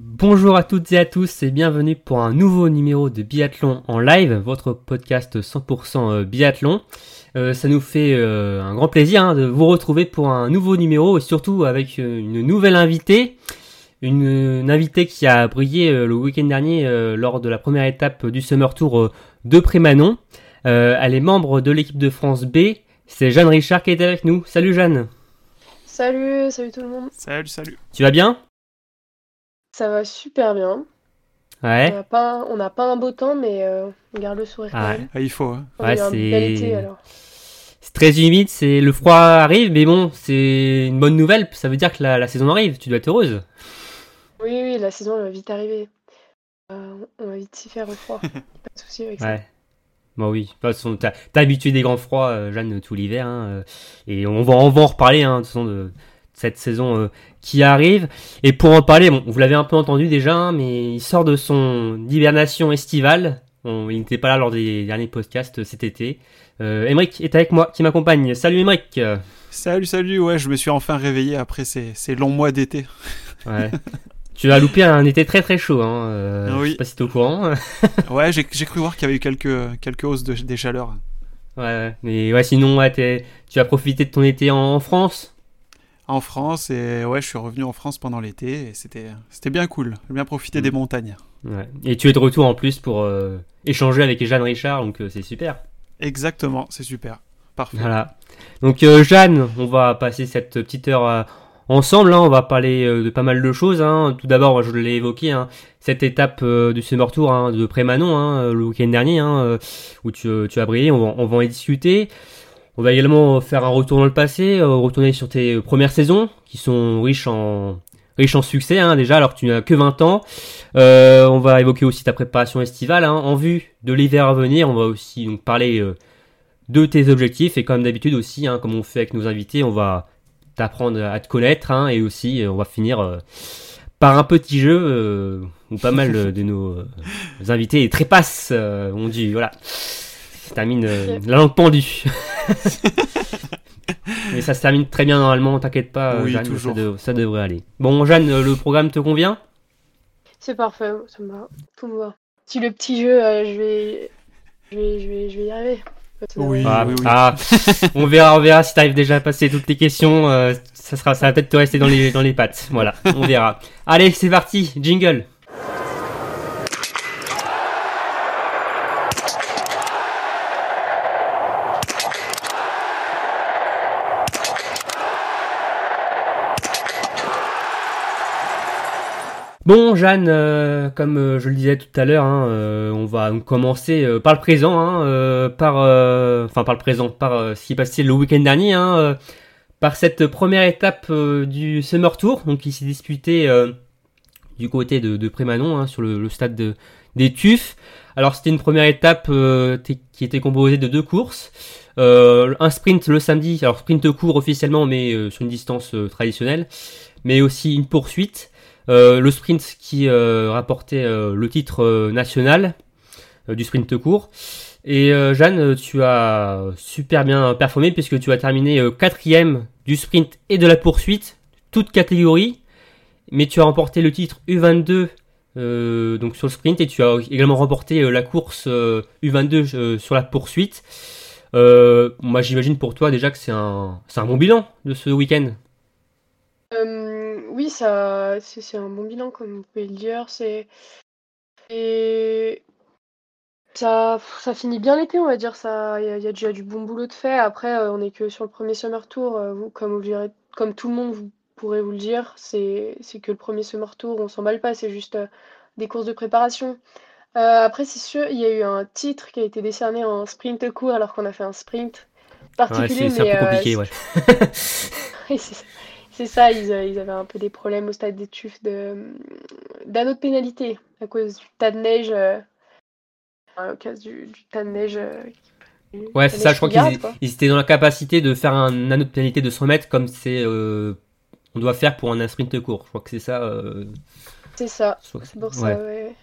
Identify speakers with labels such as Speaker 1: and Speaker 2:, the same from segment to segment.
Speaker 1: Bonjour à toutes et à tous et bienvenue pour un nouveau numéro de Biathlon en live, votre podcast 100% biathlon. Euh, ça nous fait euh, un grand plaisir hein, de vous retrouver pour un nouveau numéro et surtout avec euh, une nouvelle invitée. Une, une invitée qui a brillé euh, le week-end dernier euh, lors de la première étape du Summer Tour euh, de Prémanon. Euh, elle est membre de l'équipe de France B. C'est Jeanne Richard qui est avec nous. Salut Jeanne.
Speaker 2: Salut, salut tout le monde.
Speaker 3: Salut, salut.
Speaker 1: Tu vas bien?
Speaker 2: Ça va super bien. On
Speaker 1: Ouais.
Speaker 2: n'a pas, un- on n'a pas un beau temps, mais euh, on garde le sourire. quand
Speaker 1: Ah
Speaker 2: même.
Speaker 3: Il faut. hein.
Speaker 1: Ouais, c'est- très humide, c'est le froid arrive, mais bon, c'est une bonne nouvelle. Ça veut dire que la, la saison arrive. Tu dois être heureuse.
Speaker 2: Oui, oui, la saison elle va vite arriver. Euh, on va vite s'y faire au froid. pas de souci avec ça.
Speaker 1: Ouais. Bon oui, de toute façon, t'as habitué des grands froids, euh, Jeanne, tout l'hiver, hein, euh, et on va, on va en reparler, hein, de, toute façon, de cette saison euh, qui arrive. Et pour en parler, bon, vous l'avez un peu entendu déjà, hein, mais il sort de son hibernation estivale. Il n'était pas là lors des derniers podcasts euh, cet été. Euh, Emeric est avec moi, qui m'accompagne. Salut Emeric.
Speaker 3: Salut, salut. Ouais, je me suis enfin réveillé après ces, ces longs mois d'été.
Speaker 1: Ouais. tu as loupé un été très très chaud, hein. euh,
Speaker 3: Oui.
Speaker 1: Je sais pas si t'es au courant.
Speaker 3: Ouais, j'ai cru voir qu'il y avait eu quelques, quelques hausses de, des chaleurs.
Speaker 1: Ouais. Mais ouais, sinon, ouais, tu as profité de ton été en, en France?
Speaker 3: En France, et ouais, je suis revenu en France pendant l'été, et c'était c'était bien cool. J'ai bien profité
Speaker 1: Mm.
Speaker 3: des montagnes.
Speaker 1: Ouais. Et tu es de retour en plus pour euh, échanger avec Jeanne Richard, donc euh, c'est super.
Speaker 3: Exactement, c'est super. Parfait.
Speaker 1: Voilà. Donc euh, Jeanne, on va passer cette petite heure ensemble. hein. On va parler de pas mal de choses. hein. Tout d'abord, je l'ai évoqué, hein, cette étape du Summer Tour hein, de Prémanon le week-end dernier, où tu, tu as brillé. On va, on va en discuter. On va également faire un retour dans le passé, euh, retourner sur tes premières saisons, qui sont riches en riches en succès hein, déjà, alors que tu n'as que 20 ans. Euh, on va évoquer aussi ta préparation estivale hein, en vue de l'hiver à venir. On va aussi donc parler euh, de tes objectifs et comme d'habitude aussi, hein, comme on fait avec nos invités, on va t'apprendre à te connaître hein, et aussi on va finir par un petit jeu où pas mal de nos invités trépassent, euh, on dit voilà, ça termine euh, la langue pendue. Mais ça se termine très bien normalement, t'inquiète pas, euh,
Speaker 3: Oui,
Speaker 1: Jeanne,
Speaker 3: toujours.
Speaker 1: Ça, dev- ça devrait aller. Bon, Jeanne, euh, le programme te convient?
Speaker 2: C'est parfait, ça me va. Tout me va. Si le petit jeu, euh, je vais, je vais, je vais, je vais y arriver.
Speaker 3: Oui.
Speaker 1: Ah,
Speaker 3: oui, oui.
Speaker 1: ah, on verra, on verra si t'arrives déjà à passer toutes les questions. euh, ça sera, ça va peut-être te rester dans les, dans les pattes. Voilà, on verra. Allez, c'est parti, jingle. Bon, Jeanne, euh, comme euh, je le disais tout à l'heure, hein, euh, on va commencer par le présent, hein, par, enfin par le présent, par ce qui est passé le week-end dernier, hein, par cette première étape du Summer Tour, donc qui s'est disputée du côté de, Prémanon, sur le, stade de- des Tuffes. Alors c'était une première étape qui était composée de deux courses. Un sprint le samedi, alors sprint court officiellement, mais sur une distance traditionnelle, mais aussi une poursuite. Euh, le sprint qui euh, rapportait euh, le titre national du sprint court. Et Jeanne, tu as super bien performé puisque tu as terminé quatrième du sprint et de la poursuite, toute catégorie. Mais tu as remporté le titre U22 euh, donc sur le sprint et tu as également remporté la course euh, U22 euh, sur la poursuite. Moi j'imagine pour toi déjà que c'est un, un bon bilan de ce week-end.
Speaker 2: Oui, ça, c'est c'est un bon bilan, comme vous pouvez le dire. C'est et ça, ça finit bien l'été, on va dire. Ça, il y, a il y a déjà du bon boulot de fait. Après, euh, on est que sur le premier summer tour. euh, vous, comme vous direz- comme tout le monde vous pourrez vous le dire, c'est c'est que le premier summer tour, on s'emballe pas. C'est juste euh, des courses de préparation. Après, c'est sûr, il y a eu un titre qui a été décerné en sprint court alors qu'on a fait un sprint
Speaker 1: Ouais,
Speaker 2: particulier,
Speaker 1: c'est c'est un peu compliqué, ouais.
Speaker 2: oui, c'est ça. C'est ça, ils, euh, ils avaient un peu des problèmes au stade des Tuffes de, d'un autre pénalité à cause du tas de neige. euh, au cas du, du tas de neige. euh,
Speaker 1: Ouais, c'est ça, je crois qu'ils étaient dans la capacité de faire un anneau de pénalité de 100 mètres comme c'est euh, on doit faire pour un sprint court. Je crois que c'est ça.
Speaker 2: C'est ça. C'est pour ça, ouais.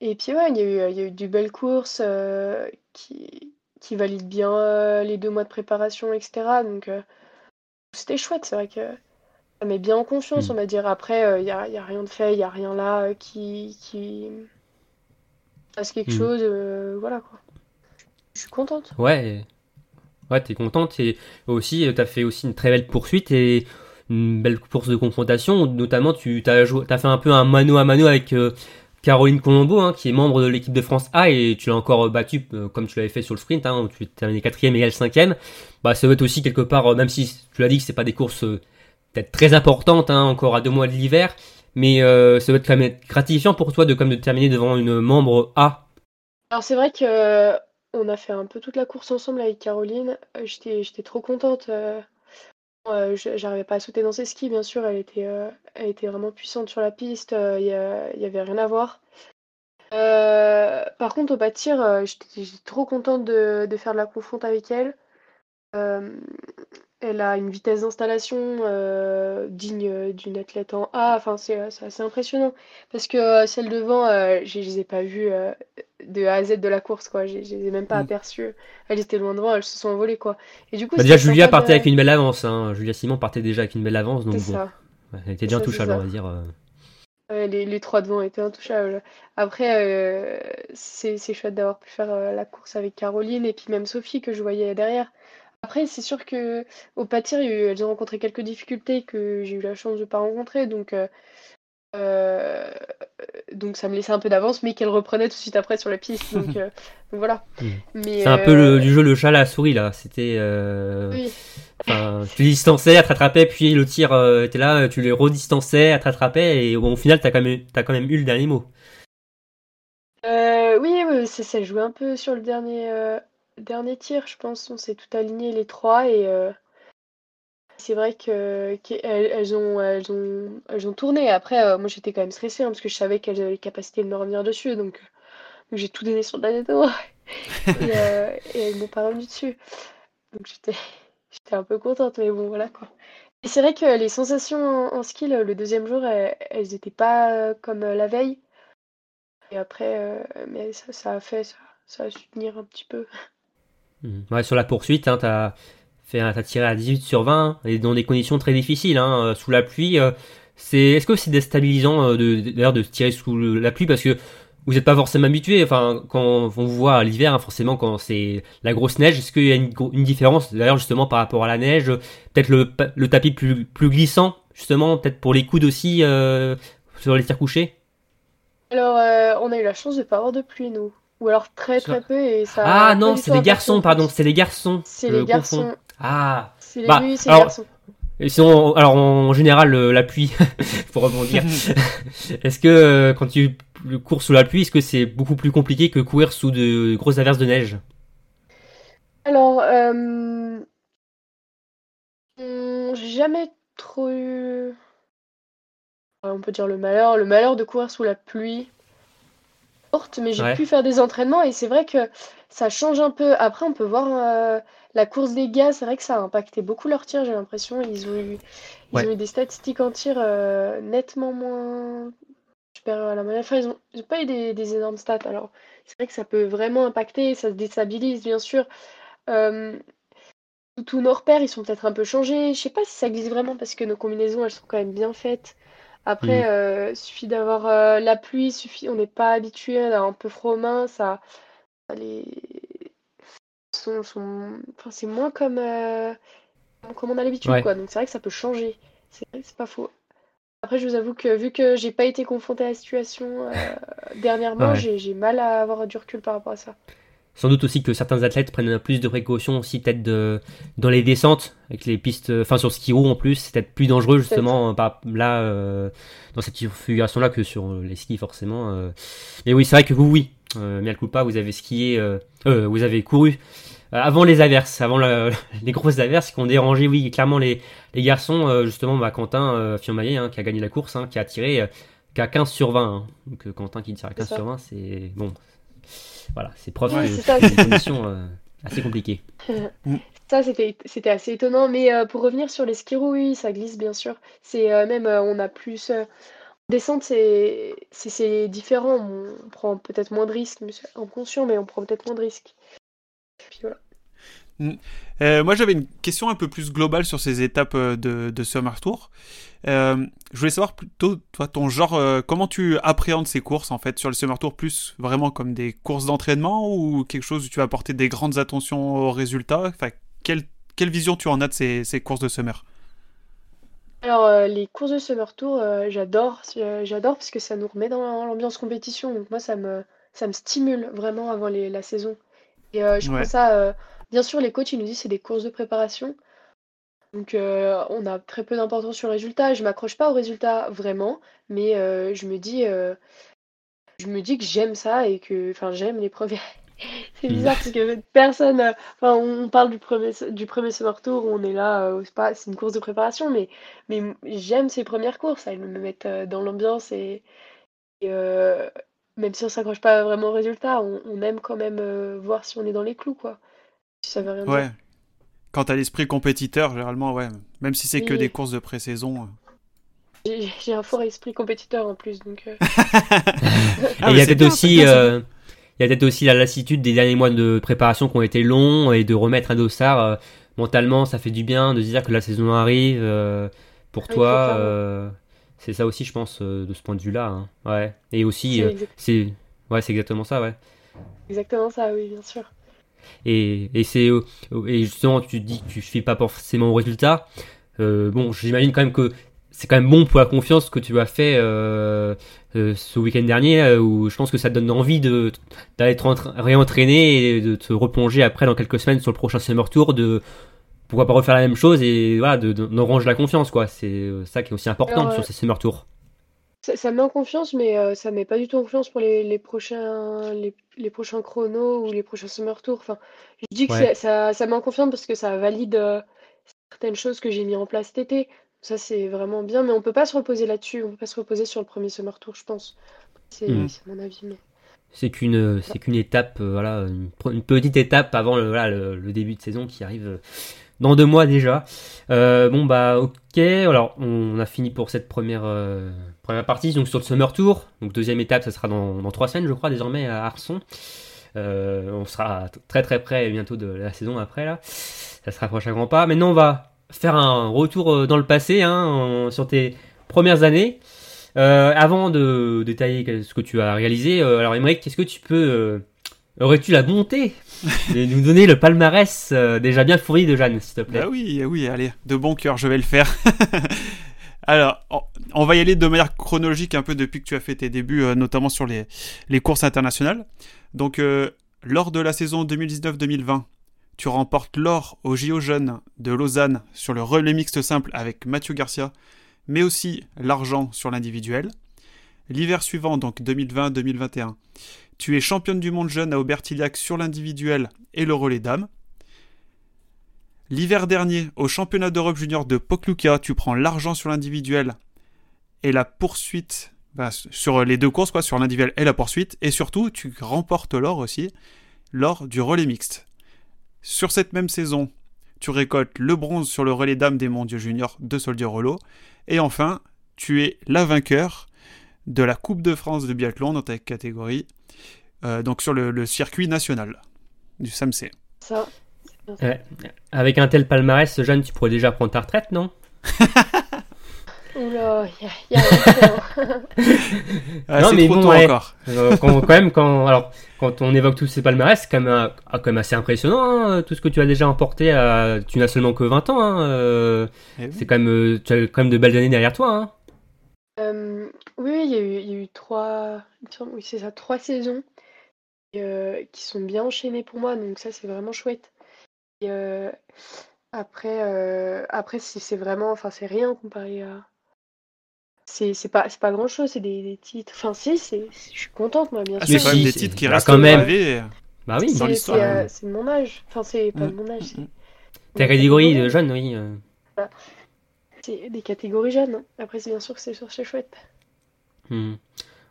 Speaker 2: Et puis ouais, il y a eu, il y a eu du belles courses euh, qui, qui valident bien les deux mois de préparation, etc. Donc c'était chouette, c'est vrai que ça met bien en confiance,
Speaker 1: Mm.
Speaker 2: on va dire. Après, euh, il n'y a, y a rien de fait, il n'y a rien là euh, qui, qui fasse quelque
Speaker 1: Mm.
Speaker 2: chose. euh, voilà quoi. Je suis contente.
Speaker 1: Ouais, ouais, t'es contente et aussi euh, t'as fait aussi une très belle poursuite et une belle course de confrontation. Notamment, tu t'as joué, t'as fait un peu un mano à mano avec euh, Caroline Colombo, hein, qui est membre de l'équipe de France A et tu l'as encore battu euh, comme tu l'avais fait sur le sprint, hein, où tu terminé quatrième et elle cinquième. Bah, ça va être aussi quelque part, euh, même si tu l'as dit que c'est pas des courses euh, peut-être très importantes, hein, encore à deux mois de l'hiver, mais euh, ça va être quand même gratifiant pour toi de comme de terminer devant une membre A.
Speaker 2: Alors c'est vrai que euh, on a fait un peu toute la course ensemble avec Caroline. Euh, J'étais, trop contente. euh, euh, j'arrivais pas à sauter dans ses skis, bien sûr. Elle était, euh, elle était vraiment puissante sur la piste. euh, Il y, a- il y avait rien à voir. Euh, par contre, au pas de tir, euh, j'étais j'étais trop contente de, de faire de la confronte avec elle. Euh, elle a une vitesse d'installation euh, digne d'une athlète en A. Enfin, c'est assez impressionnant. Parce que euh, celles devant, euh, je je les ai pas vues euh, de A à Z de la course, quoi. Je je les ai même pas
Speaker 3: Mm.
Speaker 2: aperçues. Elles étaient loin devant, elles se sont envolées, quoi. Et du coup,
Speaker 1: Bah, déjà, Julia partait
Speaker 2: de-
Speaker 1: avec une belle avance. Hein. Julia Simon partait déjà avec une belle avance, donc bon, ouais, elle était déjà intouchable, on va dire. euh.
Speaker 2: Ouais, les, les trois devant étaient intouchables. Après, euh, c'est chouette d'avoir pu faire euh, la course avec Caroline et puis même Sophie que je voyais derrière. Après, c'est sûr que au pâtir, il y a eu- elles ont rencontré quelques difficultés que j'ai eu la chance de pas rencontrer, donc euh, euh, donc ça me laissait un peu d'avance, mais qu'elles reprenaient tout de suite après sur la piste, donc, euh, donc voilà.
Speaker 1: Mm.
Speaker 2: Mais
Speaker 1: C'est un peu le, du jeu le chat à la souris là. C'était.
Speaker 2: Oui.
Speaker 1: Enfin, tu les distançais, elle te rattrapait, puis le tir était là, tu les redistançais, elle te et bon, au final, t'as quand, même, quand même eu le dernier mot.
Speaker 2: Oui, oui, c'est ça jouait un peu sur le dernier, dernier tir, je pense. On s'est tout aligné les trois et euh, c'est vrai que qu'elles elles ont, elles ont, elles ont tourné. Après, euh, moi j'étais quand même stressée hein, parce que je savais qu'elles avaient les capacités de me revenir dessus, donc, donc j'ai tout donné sur le tour et, euh, et elles m'ont pas revenu dessus. Donc j'étais, j'étais un peu contente, mais bon voilà quoi. Et c'est vrai que les sensations en, en ski le, le deuxième jour, elles, elles étaient pas euh, comme la veille. Et après, mais ça, ça a fait, ça, ça a su tenir un petit peu.
Speaker 1: Mhm. Sur la poursuite, hein, t'as t'as tiré à 18 sur 20, hein, et dans des conditions très difficiles, hein, euh, sous la pluie. euh, c'est, est-ce que c'est déstabilisant euh, d'ailleurs de tirer sous la pluie? Parce que vous n'êtes pas forcément habitué. Enfin, quand on vous voit à l'hiver, hein, forcément, quand c'est la grosse neige, est-ce qu'il y a une, différence? D'ailleurs justement par rapport à la neige Peut-être le, tapis plus, glissant, justement, peut-être pour les coudes aussi sur les tirs couchés?
Speaker 2: Alors, on a eu la chance de pas avoir de pluie, nous. Ou alors très très peu et ça.
Speaker 1: Ah non, c'est
Speaker 2: impacté
Speaker 1: garçons, pardon, c'est les garçons.
Speaker 2: C'est les garçons.
Speaker 1: Ah.
Speaker 2: C'est les
Speaker 1: Bah,
Speaker 2: c'est les
Speaker 1: alors-
Speaker 2: garçons.
Speaker 1: Et sinon, alors en général, la pluie, pour rebondir, est-ce que euh, quand tu cours sous la pluie, est-ce que c'est beaucoup plus compliqué que courir sous de grosses averses de neige?
Speaker 2: Alors, euh, hum, j'ai jamais trop eu. On peut dire le malheur, le malheur de courir sous la pluie. Mais j'ai
Speaker 1: Ouais.
Speaker 2: pu faire des entraînements et c'est vrai que ça change un peu. Après, on peut voir euh, la course des gars, c'est vrai que ça a impacté beaucoup leur tir, j'ai l'impression. Ils ont eu, ils
Speaker 1: Ouais.
Speaker 2: ont eu des statistiques en tir euh, nettement moins supérieures à la moyenne. Enfin, ils ont, ils ont pas eu des, des énormes stats. Alors, c'est vrai que ça peut vraiment impacter, ça se déstabilise, bien sûr. Euh, tous nos repères, ils sont peut-être un peu changés. Je sais pas si ça glisse vraiment parce que nos combinaisons, elles sont quand même bien faites. Après,
Speaker 1: Mhm.
Speaker 2: euh, suffit d'avoir euh, la pluie, suffit, on n'est pas habitué, on a un peu froid aux mains, ça, ça les sont, sont... Enfin, c'est moins comme, euh, comme on a l'habitude,
Speaker 1: Ouais.
Speaker 2: quoi. Donc c'est vrai que ça peut changer. C'est vrai que c'est pas faux. Après, je vous avoue que vu que j'ai pas été confrontée à la situation euh, dernièrement,
Speaker 1: Ouais.
Speaker 2: j'ai j'ai mal à avoir du recul par rapport à ça.
Speaker 1: Sans doute aussi que certains athlètes prennent plus de précautions aussi peut-être de, dans les descentes, avec les pistes, enfin sur ski roue en plus, c'est peut-être plus dangereux justement par, là, euh, dans cette configuration-là que sur les skis forcément. euh. Mais oui, c'est vrai que vous, oui, euh, Mea culpa, vous avez skié, euh, euh, vous avez couru euh, avant les averses, avant la- les grosses averses qui ont dérangé, oui, clairement les, les garçons, euh, justement, bah, Quentin euh, Fionmaillet, hein, qui a gagné la course, hein, qui a tiré euh, qu'à 15 sur 20. hein. Donc euh, Quentin qui tire à 15
Speaker 2: C'est ça.
Speaker 1: sur 20, c'est bon. Voilà, c'est preuve
Speaker 2: Ouais,
Speaker 1: que une condition euh, assez compliquée.
Speaker 2: Ça, c'était c'était assez étonnant. Mais euh, pour revenir sur les skirous, oui, ça glisse bien sûr. C'est euh, même, euh, on a plus. euh, en descente, c'est différent. On, prend peut-être moins de risques, mais c'est inconscient, mais on prend peut-être moins de risques. Puis voilà.
Speaker 3: Euh, moi, j'avais une question un peu plus globale sur ces étapes euh, de, de Summer Tour. Euh, je voulais savoir plutôt, toi, ton genre, euh, comment tu appréhendes ces courses, en fait, sur le Summer Tour, plus vraiment comme des courses d'entraînement ou quelque chose où tu vas apporter des grandes attentions aux résultats? Enfin, quelle, quelle vision tu en as de ces, ces courses de Summer?
Speaker 2: Alors, les courses de Summer Tour, j'adore. J'adore parce que ça nous remet dans l'ambiance compétition. Donc, moi, ça me, ça me stimule vraiment avant les- la saison. Et je
Speaker 3: Ouais.
Speaker 2: prends ça. Bien sûr, les coachs, ils nous disent c'est des courses de préparation. Donc, euh, on a très peu d'importance sur le résultat. Je m'accroche pas au résultat vraiment, mais euh, je me dis, euh, je me dis que j'aime ça et que, j'aime les premiers. C'est bizarre parce que personne, euh, enfin, on parle du premier, du premier Summer Tour on est là, c'est c'est une course de préparation, mais, mais j'aime ces premières courses. Elles me mettent dans l'ambiance et, même si on s'accroche pas vraiment au résultat, on, on aime quand même voir si on est dans les clous, quoi. Si ça veut rien dire.
Speaker 3: Ouais. Quand t'as l'esprit compétiteur, généralement, ouais. Même si c'est que des courses de pré-saison. euh.
Speaker 2: J'ai un fort esprit compétiteur en plus, donc. euh,
Speaker 3: Ah,
Speaker 1: il y a peut-être aussi, euh, il y a peut-être aussi la lassitude des derniers mois de préparation qui ont été longs et de remettre un dossard euh, mentalement, ça fait du bien de se dire que la saison arrive euh, pour toi.
Speaker 2: c'est ça.
Speaker 1: euh, aussi, je pense, euh, de ce point de vue-là. hein. Ouais. Et aussi,
Speaker 2: c'est
Speaker 1: euh,
Speaker 2: exact-
Speaker 1: c'est, ouais, c'est exactement ça, ouais.
Speaker 2: exactement ça, oui, bien sûr.
Speaker 1: Et, et c'est euh, et justement tu dis que tu suis pas forcément au résultat. Euh, bon, j'imagine quand même que c'est quand même bon pour la confiance que tu as fait euh, euh, ce week-end dernier, où je pense que ça te donne envie de d'aller te réentraîner et de te replonger après dans quelques semaines sur le prochain Summer Tour, de pourquoi pas refaire la même chose et voilà, de, de, d'enranger la confiance quoi. C'est ça qui est aussi important
Speaker 2: Alors,
Speaker 1: sur ces Summer Tours.
Speaker 2: Ça, ça me met en confiance, mais euh, ça met pas du tout en confiance pour les, les prochains, les, les prochains chronos ou les prochains Summer Tours. Enfin, je dis que
Speaker 1: Ouais.
Speaker 2: ça, ça, met en confiance parce que ça valide euh, certaines choses que j'ai mis en place cet été. Ça, c'est vraiment bien, mais on peut pas se reposer là-dessus. On peut pas se reposer sur le premier Summer Tour, je pense. C'est
Speaker 1: Mm.
Speaker 2: c'est mon avis. Mais...
Speaker 1: C'est qu'une c'est qu'une étape, euh, voilà, une, petite étape avant le, voilà, le, le début de saison qui arrive euh, dans deux mois déjà. Euh, bon bah ok, alors on a fini pour cette première euh, première partie, donc sur le Summer Tour. Donc deuxième étape, ça sera dans, dans trois semaines, je crois, désormais à Arson. Euh, on sera très très près bientôt de la saison après là. Ça se rapproche à grands pas. Maintenant on va faire un retour dans le passé, hein, sur tes premières années. Avant de détailler ce que tu as réalisé, alors Émeric, est-ce que tu peux, aurais-tu la bonté de nous donner le palmarès euh, déjà bien fourni de Jeanne, s'il te plaît?
Speaker 3: Bah oui, oui, allez, de bon cœur, je vais le faire. Alors, on- va y aller de manière chronologique un peu depuis que tu as fait tes débuts, euh, notamment sur les, les courses internationales. Donc, euh, lors de la saison 2019-2020, tu remportes l'or au JO Jeunes de Lausanne sur le relais mixte simple avec Mathieu Garcia, mais aussi l'argent sur l'individuel. L'hiver suivant, donc 2020-2021, tu es championne du monde jeune à Aubertillac sur l'individuel et le relais dames. L'hiver dernier, au championnat d'Europe junior de Pokluka, tu prends l'argent sur l'individuel et la poursuite bah, sur les deux courses, quoi, sur l'individuel et la poursuite. Et surtout, tu remportes l'or aussi lors du relais mixte. Sur cette même saison, tu récoltes le bronze sur le relais dames des mondiaux juniors de Soldier Rollo. Et enfin, tu es la vainqueur de la Coupe de France de biathlon dans ta catégorie, euh, donc sur le, le circuit national du SAMC.
Speaker 2: Ça,
Speaker 1: Ouais. Avec un tel palmarès, Jeanne, tu pourrais déjà prendre ta retraite, non
Speaker 2: oula, il y a, y a longtemps.
Speaker 3: Ah,
Speaker 1: Non,
Speaker 3: c'est
Speaker 1: mais
Speaker 3: trop
Speaker 1: bon,
Speaker 3: tôt
Speaker 1: ouais.
Speaker 3: encore.
Speaker 1: Euh, quand, quand même, quand, alors, quand on évoque tous ces palmarès, c'est quand même, un- ah, quand même assez impressionnant, hein, tout ce que tu as déjà emporté. À, tu n'as seulement que 20 ans. Hein, euh,
Speaker 3: Eh oui.
Speaker 1: c'est quand même, euh, tu as quand même de belles années derrière toi. Hein.
Speaker 2: Euh, oui, il y a eu, il y a eu trois, il me semble- oui, c'est ça, trois saisons euh, qui sont bien enchaînées pour moi, donc ça c'est vraiment chouette. Et euh, après, euh, après c'est c'est vraiment, enfin c'est rien comparé à, c'est c'est pas, c'est pas grand chose, c'est des, des titres. Enfin si, c'est, je suis contente moi bien
Speaker 3: Ah,
Speaker 2: sûr.
Speaker 3: c'est quand
Speaker 1: si,
Speaker 3: même des
Speaker 1: c'est-
Speaker 3: titres qui
Speaker 1: il y a
Speaker 3: restent
Speaker 1: quand même-
Speaker 3: gravés.
Speaker 1: Bah oui,
Speaker 3: dans
Speaker 2: C'est- c'est
Speaker 3: l'histoire,
Speaker 2: euh,
Speaker 3: hein.
Speaker 2: c'est de mon âge, enfin c'est pas de
Speaker 3: Mm,
Speaker 2: mon âge, c'est
Speaker 3: mm.
Speaker 1: ta
Speaker 2: des
Speaker 1: catégorie de
Speaker 2: catégories-
Speaker 1: jeunes, oui. euh.
Speaker 2: c'est des catégories jeunes. Après c'est bien sûr que c'est c'est chouette.
Speaker 1: Hmm.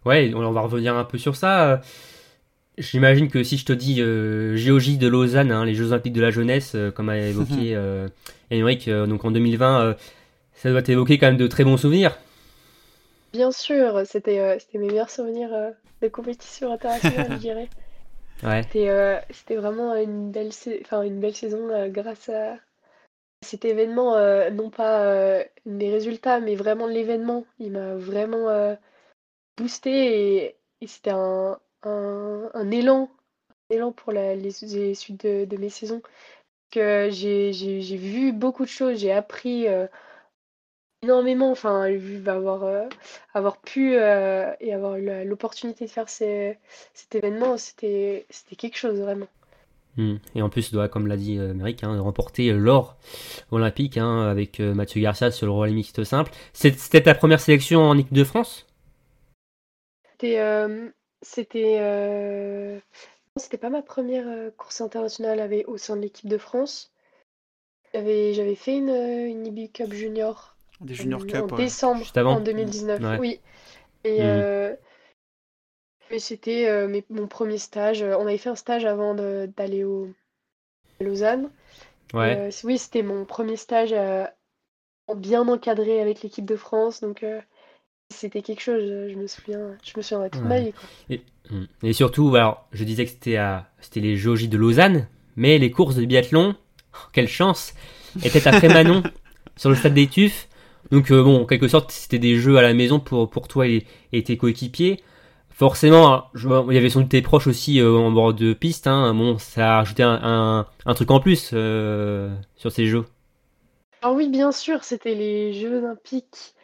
Speaker 1: Ouais, on va revenir un peu sur ça. J'imagine que si je te dis euh, GOJ de Lausanne, hein, les Jeux Olympiques de la jeunesse, euh, comme a évoqué euh, Émeric, euh, donc en 2020, euh, ça doit t'évoquer quand même de très bons souvenirs.
Speaker 2: Bien sûr, c'était euh, c'était mes meilleurs souvenirs euh, de compétition internationale, je dirais.
Speaker 1: Ouais.
Speaker 2: C'était euh, vraiment une belle, enfin, une belle saison euh, grâce à cet événement, euh, non pas euh, les résultats, mais vraiment l'événement. Il m'a vraiment euh, boosté et, c'était un, un, élan, élan pour les, suites de, mes saisons. Que j'ai vu beaucoup de choses, j'ai appris euh, énormément, enfin, avoir, euh, avoir pu euh, et avoir eu l'opportunité de faire cet événement, c'était c'était quelque chose vraiment.
Speaker 1: Hmm. Et en plus, doit, comme l'a dit Émeric, hein, remporter l'or olympique hein, avec Mathieu Garcia sur le relais mixte simple. C'était ta première sélection en équipe de France?
Speaker 2: C'était euh, c'était euh, non, c'était pas ma première euh, course internationale avec, au sein de l'équipe de France. J'avais j'avais fait une, une IBU Cup Junior
Speaker 3: Des Junior
Speaker 2: en,
Speaker 3: Cup,
Speaker 2: en
Speaker 3: ouais.
Speaker 2: décembre
Speaker 1: Juste avant
Speaker 2: en 2019,
Speaker 1: Ouais.
Speaker 2: oui. Et
Speaker 1: Mhm.
Speaker 2: euh, mais c'était euh, mes- mon premier stage. On avait fait un stage avant de- d'aller au à Lausanne.
Speaker 1: Ouais.
Speaker 2: Euh, c- oui, c'était mon premier stage euh, bien encadré avec l'équipe de France, donc euh, c'était quelque chose. Je, je me souviens, je me souviendrai toute ma
Speaker 1: Ouais.
Speaker 2: vie, quoi.
Speaker 1: Et. Et surtout, alors, je disais que c'était à, c'était les JOJ de Lausanne, mais les courses de biathlon, oh, quelle chance, étaient après Manon sur le stade des Tuffes. Donc euh, bon, en quelque sorte, c'était des jeux à la maison pour, pour toi et, et tes coéquipiers. Forcément, hein, je il y avait sans doute tes proches aussi euh, en bord de piste. Hein. Bon, ça a rajouté un, un, un truc en plus euh, sur ces jeux.
Speaker 2: Alors oui, bien sûr, c'était les Jeux Olympiques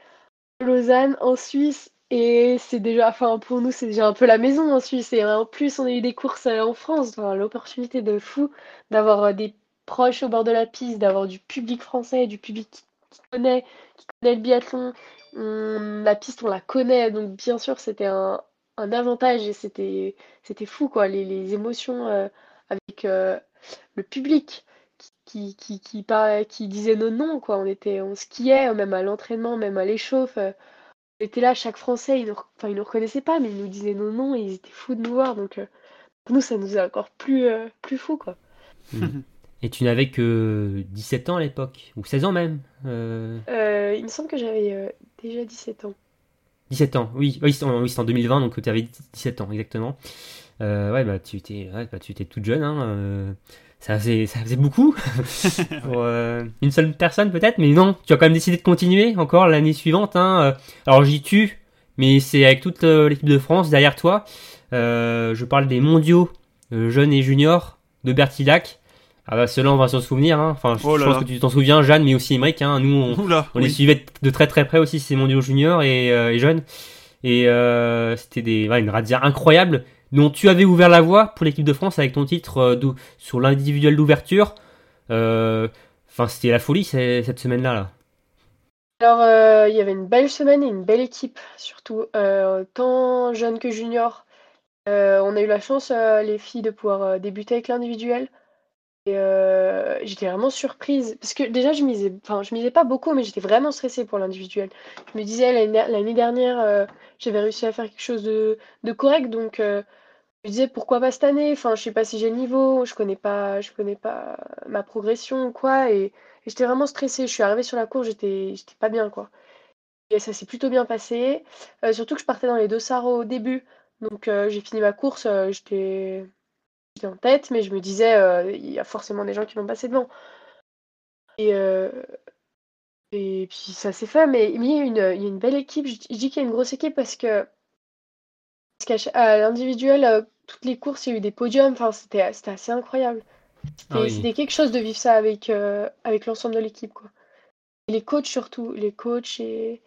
Speaker 2: Lausanne en Suisse. Et c'est déjà, enfin pour nous, c'est déjà un peu la maison en Suisse. Et en plus, on a eu des courses euh, en France. L'opportunité de fou d'avoir euh, des proches au bord de la piste, d'avoir du public français, du public qui, connaît, qui connaît le biathlon. On- la piste, on la connaît. Donc bien sûr, c'était un, avantage et c'était, c'était fou, quoi. Les, les émotions euh, avec le public qui, qui, qui, qui disait nos noms, quoi. On était, on skiait, même à l'entraînement, même à l'échauffe. On était là, chaque Français, ils nous, enfin, ils nous reconnaissaient pas, mais ils nous disaient nos noms et ils étaient fous de nous voir. Donc, euh, pour nous, ça nous a encore plus, euh, plus fous, quoi.
Speaker 1: Et tu n'avais que 17 ans à l'époque, ou 16 ans même. Euh,
Speaker 2: Euh, il me semble que j'avais déjà 17 ans.
Speaker 1: 17 ans, oui, oui c'est en, oui, c'est en 2020, donc tu avais 17 ans, exactement. Ouais, bah tu étais, ouais, bah, tu étais toute jeune, hein, ça, faisait, ça faisait beaucoup pour euh, une seule personne peut-être, mais non, tu as quand même décidé de continuer encore l'année suivante. Hein, euh. alors j'y tue, mais c'est avec toute euh, l'équipe de France derrière toi. Euh, je parle des mondiaux jeunes et juniors de Bertillac. Ah bah ceux-là on va s'en souvenir, hein. enfin je,
Speaker 3: Oh là
Speaker 1: pense
Speaker 3: là.
Speaker 1: que tu t'en souviens, Jeanne, mais aussi Emmerich, hein. nous on,
Speaker 3: Oula,
Speaker 1: on les suivait de très très près aussi, ces mondiaux juniors et, euh, et jeunes. Et c'était des, ouais, une razzia incroyable dont tu avais ouvert la voie pour l'équipe de France avec ton titre euh, sur l'individuel d'ouverture. Euh, Enfin, c'était la folie cette semaine-là. Là.
Speaker 2: Alors, euh, il y avait une belle semaine et une belle équipe, surtout, tant jeune que junior. On a eu la chance, les filles, de pouvoir débuter avec l'individuel. Et j'étais vraiment surprise. Parce que déjà, je misais, enfin, je misais pas beaucoup, mais j'étais vraiment stressée pour l'individuel. Je me disais, l'année der- l'année dernière, j'avais réussi à faire quelque chose de, de correct. Donc, je me disais, pourquoi pas cette année? Enfin, je sais pas si j'ai le niveau, je connais pas, je connais pas ma progression quoi. Et, j'étais vraiment stressée. Je suis arrivée sur la course, j'étais, j'étais pas bien, quoi. Et ça s'est plutôt bien passé. Euh, surtout que je partais dans les deux sarros au début. Donc euh, j'ai fini ma course, euh, j'étais en tête, mais je me disais, il y a forcément des gens qui vont passer devant. Et, et puis ça s'est fait, mais il y a une, il y a une belle équipe. Je dis qu'il y a une grosse équipe parce que, à l'individuel, euh, toutes les courses, il y a eu des podiums. Enfin, c'était assez incroyable. C'était
Speaker 1: Ah oui.
Speaker 2: c'était quelque chose de vivre ça avec, euh, avec l'ensemble de l'équipe, quoi. Et les coachs surtout, les coachs et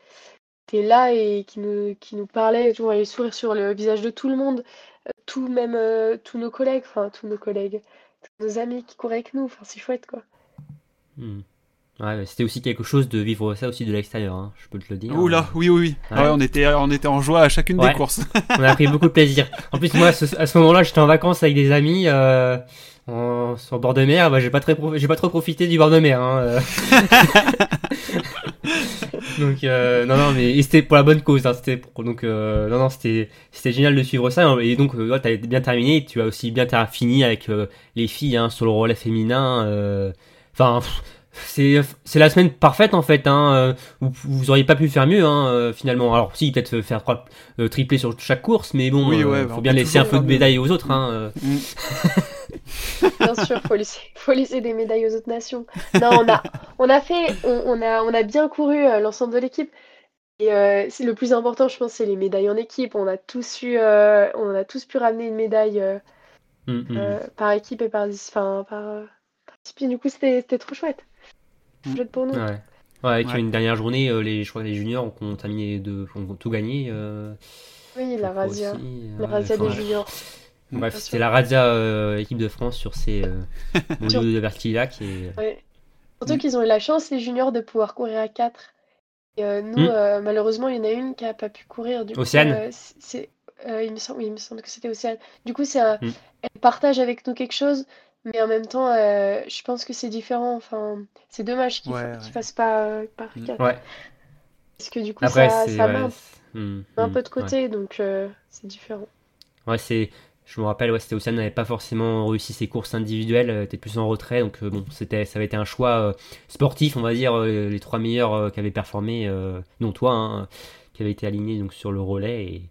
Speaker 2: étaient là et qui nous, qui nous parlaient, tu vois, les sourires sur le visage de tout le monde, euh, tout même euh, tous nos collègues, enfin tous nos collègues, tous nos amis qui couraient avec nous, enfin c'est chouette quoi.
Speaker 1: Hmm. Ouais, c'était aussi quelque chose de vivre ça aussi de l'extérieur, hein, je peux te le dire.
Speaker 3: Oula, oui, oui, oui.
Speaker 1: Ouais.
Speaker 3: Ouais, on, était, on était en joie à chacune des courses.
Speaker 1: On a pris beaucoup de plaisir. En plus, moi, à ce, à ce moment-là, j'étais en vacances avec des amis euh, en, sur bord de mer. Bah, j'ai pas très, j'ai pas trop profité du bord de mer. Hein, euh. donc euh, non non mais et c'était pour la bonne cause hein, c'était pour- donc euh, non non c'était c'était génial de suivre ça hein, et donc euh, ouais, t'as bien terminé tu as aussi bien fini avec euh, les filles hein, sur le relais féminin euh, enfin c'est c'est la semaine parfaite en fait hein euh, vous, vous auriez pas pu faire mieux hein euh, finalement alors si peut-être faire trois euh, triplé sur chaque course mais bon
Speaker 3: Oui,
Speaker 1: euh,
Speaker 3: ouais, bah,
Speaker 1: faut bien laisser un peu de
Speaker 3: faire
Speaker 1: médailles aux autres hein euh.
Speaker 2: Bien sûr, faut laisser, faut laisser des médailles aux autres nations. Non, on a, on a fait, on, on a, on a bien couru euh, l'ensemble de l'équipe. Et euh, c'est le plus important, je pense, c'est les médailles en équipe. On a tous eu, euh, on a tous pu ramener une médaille euh,
Speaker 1: Mm, mm.
Speaker 2: euh, par équipe et par, enfin, par, euh. Du coup, c'était, c'était trop chouette.
Speaker 3: Mm.
Speaker 2: Chouette pour nous.
Speaker 1: Ouais. Ouais, avec
Speaker 3: Ouais.
Speaker 1: une dernière journée, euh, les, je crois que les juniors ont terminé de, ont tout gagné. Euh,
Speaker 2: Oui, la
Speaker 1: aussi,
Speaker 2: la
Speaker 1: euh,
Speaker 2: razzia
Speaker 1: enfin,
Speaker 2: des juniors.
Speaker 1: Bref, c'était la razzia euh, équipe de France sur ces euh, mondiaux
Speaker 2: Sur-
Speaker 1: de Vertillac et
Speaker 2: Ouais.
Speaker 3: Mm.
Speaker 2: Surtout qu'ils ont eu la chance, les juniors, de pouvoir courir à 4. Et euh, nous,
Speaker 1: Mm.
Speaker 2: euh, malheureusement, il y en a une qui a pas pu courir. Du coup,
Speaker 1: Océane
Speaker 2: euh, c'est, euh, il me semble, oui, il me semble que c'était Océane. Du coup, c'est un-
Speaker 1: Mm.
Speaker 2: elle partage avec nous quelque chose, mais en même temps, euh, je pense que c'est différent. Enfin, c'est dommage qu'ils
Speaker 3: Ouais,
Speaker 2: fa-
Speaker 3: ouais.
Speaker 2: fassent pas euh, par
Speaker 3: Mm.
Speaker 2: 4.
Speaker 1: ouais.
Speaker 2: Parce que du coup,
Speaker 1: Après,
Speaker 2: ça, ça
Speaker 1: ouais,
Speaker 2: met
Speaker 1: hmm,
Speaker 2: un
Speaker 1: hmm,
Speaker 2: peu de
Speaker 1: ouais.
Speaker 2: côté, donc euh, c'est différent.
Speaker 1: Ouais, c'est. Je me rappelle, ouais, c'était Océane n'avait pas forcément réussi ses courses individuelles, euh, était plus en retrait, donc euh, bon, c'était, ça avait été un choix euh, sportif, on va dire, euh, les trois meilleurs euh, qui avaient performé, euh, dont toi, hein, qui avait été aligné donc sur le relais. Et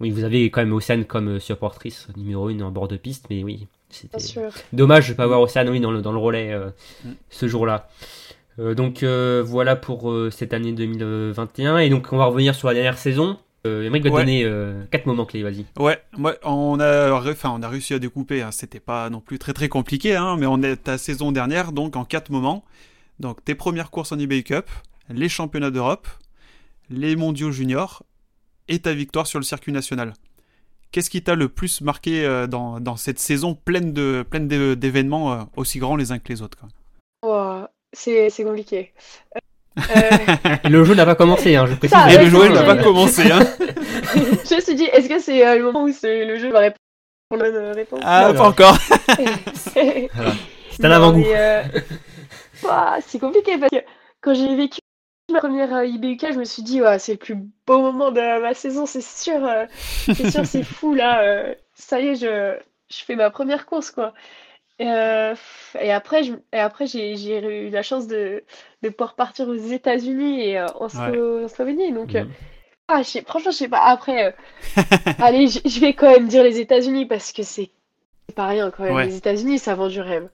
Speaker 1: oui, vous avez quand même Océane comme euh, supportrice numéro une en bord de piste, mais oui, c'était dommage de pas avoir Océane oui dans le dans le relais euh,
Speaker 3: Mm.
Speaker 1: ce jour-là. Euh, donc euh, voilà pour euh, cette année 2021 et donc on va revenir sur la dernière saison. Euh, Emmerich va te
Speaker 3: Ouais.
Speaker 1: donner euh, quatre moments clés, vas-y.
Speaker 3: Ouais, moi, on a, enfin, on a réussi à découper. hein. C'était pas non plus très très compliqué, hein, mais on est ta saison dernière, donc en quatre moments. Donc tes premières courses en eBay Cup, les championnats d'Europe, les mondiaux juniors et ta victoire sur le circuit national. Qu'est-ce qui t'a le plus marqué euh, dans, dans cette saison pleine de pleine d'é- d'événements euh, aussi grands les uns que les autres quoi?
Speaker 2: Ouah, c'est c'est compliqué. Euh,
Speaker 1: Et le jeu n'a pas commencé, hein, je précise.
Speaker 2: Ça,
Speaker 3: Et
Speaker 2: ouais,
Speaker 3: le
Speaker 2: c'est
Speaker 3: n'a pas commencé, hein
Speaker 2: je me suis dit, est-ce que c'est euh, le moment où le jeu va répondre la bonne réponse?
Speaker 3: Ah,
Speaker 1: Non,
Speaker 3: pas encore.
Speaker 2: C'est
Speaker 1: un avant-goût.
Speaker 2: euh, c'est compliqué parce que quand j'ai vécu ma première euh, IBUK, je me suis dit, ouais, c'est le plus beau moment de ma saison, c'est sûr, euh, c'est sûr, c'est fou là. euh, ça y est, je, je fais ma première course quoi. Et, euh, et après, je- et après j'ai eu la chance de, de pouvoir partir aux États-Unis et euh, en, Slo- en Slovénie. Donc, euh,
Speaker 1: Mhm.
Speaker 2: ah, je sais- franchement, je sais pas. Après, euh, allez, je, vais quand même dire les États-Unis parce que c'est c'est pas rien quand même.
Speaker 3: Ouais.
Speaker 2: Les États-Unis, ça vend du rêve.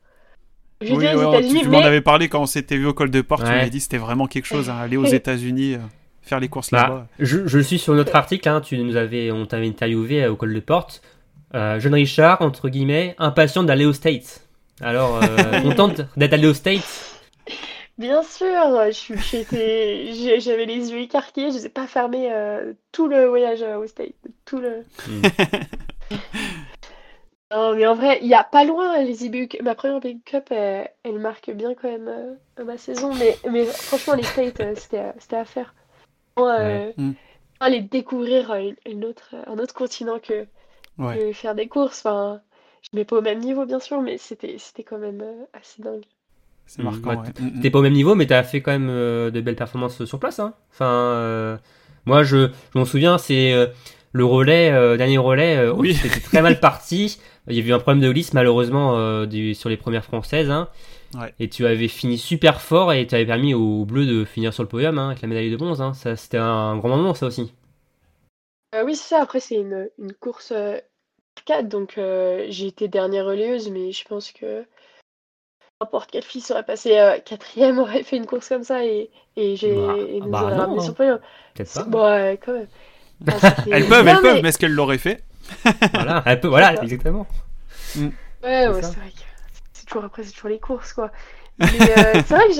Speaker 2: Je
Speaker 3: Oui,
Speaker 2: dire les
Speaker 3: ouais, tu,
Speaker 2: États-Unis,
Speaker 3: tu m'en
Speaker 2: mais
Speaker 3: avais parlé quand on s'était vu au col de porte. Tu
Speaker 1: Ouais.
Speaker 3: m'avais dit que c'était vraiment quelque chose, hein, aller aux États-Unis, euh, faire les courses
Speaker 1: Bah,
Speaker 3: là-bas.
Speaker 1: je, je suis sur notre article, hein, tu nous avais, on t'avait interviewé euh, au col de porte. Euh, jeune Richard, entre guillemets, impatient d'aller aux States. Alors, euh, contente d'être allé aux States?
Speaker 2: Bien sûr, j'avais les yeux écarquillés, je les ai pas fermés euh, tout le voyage euh, au States, tout le. Non, mais en vrai, il y a pas loin les IBU Ma première Big Cup, elle, elle marque bien quand même euh, ma saison. Mais, mais franchement, les States, euh, c'était à- c'était à faire. Moi, euh,
Speaker 3: Ouais. Mm.
Speaker 2: aller découvrir euh, une, une autre, un autre continent que,
Speaker 3: Ouais.
Speaker 2: que faire des courses. Enfin, je mets pas au même niveau, bien sûr, mais c'était c'était quand même euh, assez dingue.
Speaker 3: C'est marquant.
Speaker 1: Ouais. T'es pas au même niveau, mais t'as fait quand même euh, de belles performances sur place. Hein. Enfin, euh, moi, je, je m'en souviens, c'est euh, le relais, euh, dernier relais, euh,
Speaker 3: Oui.
Speaker 1: c'était très mal parti. Il y a eu un problème de glisse, malheureusement, euh, du- sur les premières françaises. Hein.
Speaker 3: Ouais.
Speaker 1: Et tu avais fini super fort et tu avais permis aux Bleus de finir sur le podium hein, avec la médaille de bronze. Hein. Ça, c'était un grand moment, ça aussi.
Speaker 2: Euh, oui, c'est ça. Après, c'est une, une course euh, arcade, donc euh, j'ai été dernière relayeuse, mais je pense que n'importe quelle fille serait passée euh, quatrième, aurait fait une course comme ça et, et, j'ai,
Speaker 1: Bah,
Speaker 2: et nous
Speaker 1: bah
Speaker 2: aurait
Speaker 1: non,
Speaker 2: ramené sur le podium.
Speaker 1: Peut-être
Speaker 2: C'est-
Speaker 1: pas.
Speaker 2: Bon, ouais, quand même.
Speaker 3: Elles peuvent,
Speaker 2: Non,
Speaker 3: elles peuvent,
Speaker 2: mais-
Speaker 3: mais est-ce qu'elles l'auraient fait
Speaker 1: Voilà, un peu, voilà, exactement.
Speaker 2: Ouais,
Speaker 1: C'est
Speaker 2: ouais,
Speaker 1: ça.
Speaker 2: c'est vrai que c'est toujours après, c'est toujours les courses, quoi. Mais euh, c'est vrai que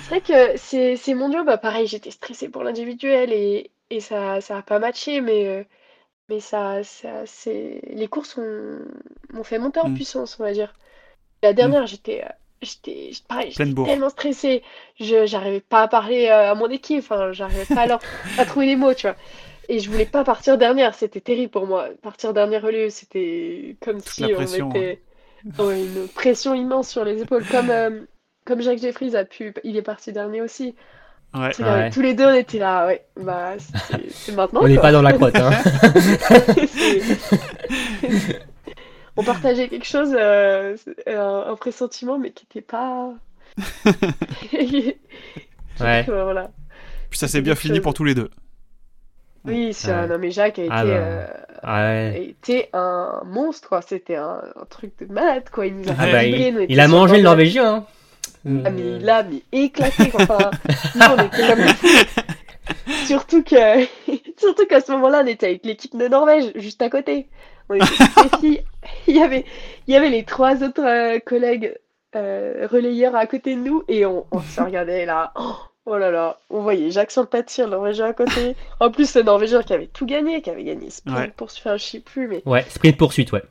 Speaker 2: c'est vrai que ces, ces mondiaux, bah pareil, j'étais stressée pour l'individuel et, et ça, ça a pas matché, mais, euh, mais ça, ça, c'est, les courses ont, m'ont fait monter en
Speaker 3: Mm.
Speaker 2: puissance, on va dire. La dernière, j'étais, euh, j'étais, pareil, j'étais tellement stressée, je, j'arrivais pas à parler à mon équipe, enfin, j'arrivais pas à leur, à trouver les mots, tu vois. Et je voulais pas partir dernière, c'était terrible pour moi. Partir dernière relais, c'était comme si
Speaker 3: la
Speaker 2: on
Speaker 3: pression,
Speaker 2: mettait ouais, une pression immense sur les épaules. Comme, euh, comme Jacques Jeffries a pu, il est parti dernier aussi.
Speaker 3: Ouais.
Speaker 1: Ouais.
Speaker 2: Tous les deux, on était là, ouais. Bah, c'est maintenant.
Speaker 1: On n'est pas dans la crotte. Hein.
Speaker 2: On partageait quelque chose, euh, un, un pressentiment, mais qui n'était pas.
Speaker 1: Ouais.
Speaker 2: Euh, voilà.
Speaker 3: Puis ça s'est bien fini
Speaker 2: chose.
Speaker 3: pour tous les deux.
Speaker 2: Oui, c'est-
Speaker 1: Ouais.
Speaker 2: non mais Jacques a été,
Speaker 1: Ah
Speaker 2: euh,
Speaker 1: ouais.
Speaker 2: a été un monstre, quoi. C'était un, un truc de malade, quoi. Il nous a
Speaker 1: Ah bah, il,
Speaker 2: nous,
Speaker 1: il
Speaker 2: était
Speaker 1: a
Speaker 2: sur
Speaker 1: mangé le
Speaker 2: bord de-
Speaker 1: Norvégien. Hein.
Speaker 2: Ah, mais il a mais éclaté, quoi. Enfin, nous, on était comme des fous. Surtout que, surtout qu'à ce moment-là, on était avec l'équipe de Norvège, juste à côté. On était toutes les filles. Il y avait, il y avait les trois autres euh, collègues euh, relayeurs à côté de nous et on, on se regardait là. Oh, oh là là, on voyait Jacques sur le Norvégien à côté. En plus, le Norvégien qui avait tout gagné, qui avait gagné sprint
Speaker 3: Ouais.
Speaker 2: pour se faire, je sais plus, mais
Speaker 1: Ouais, sprint poursuite, ouais.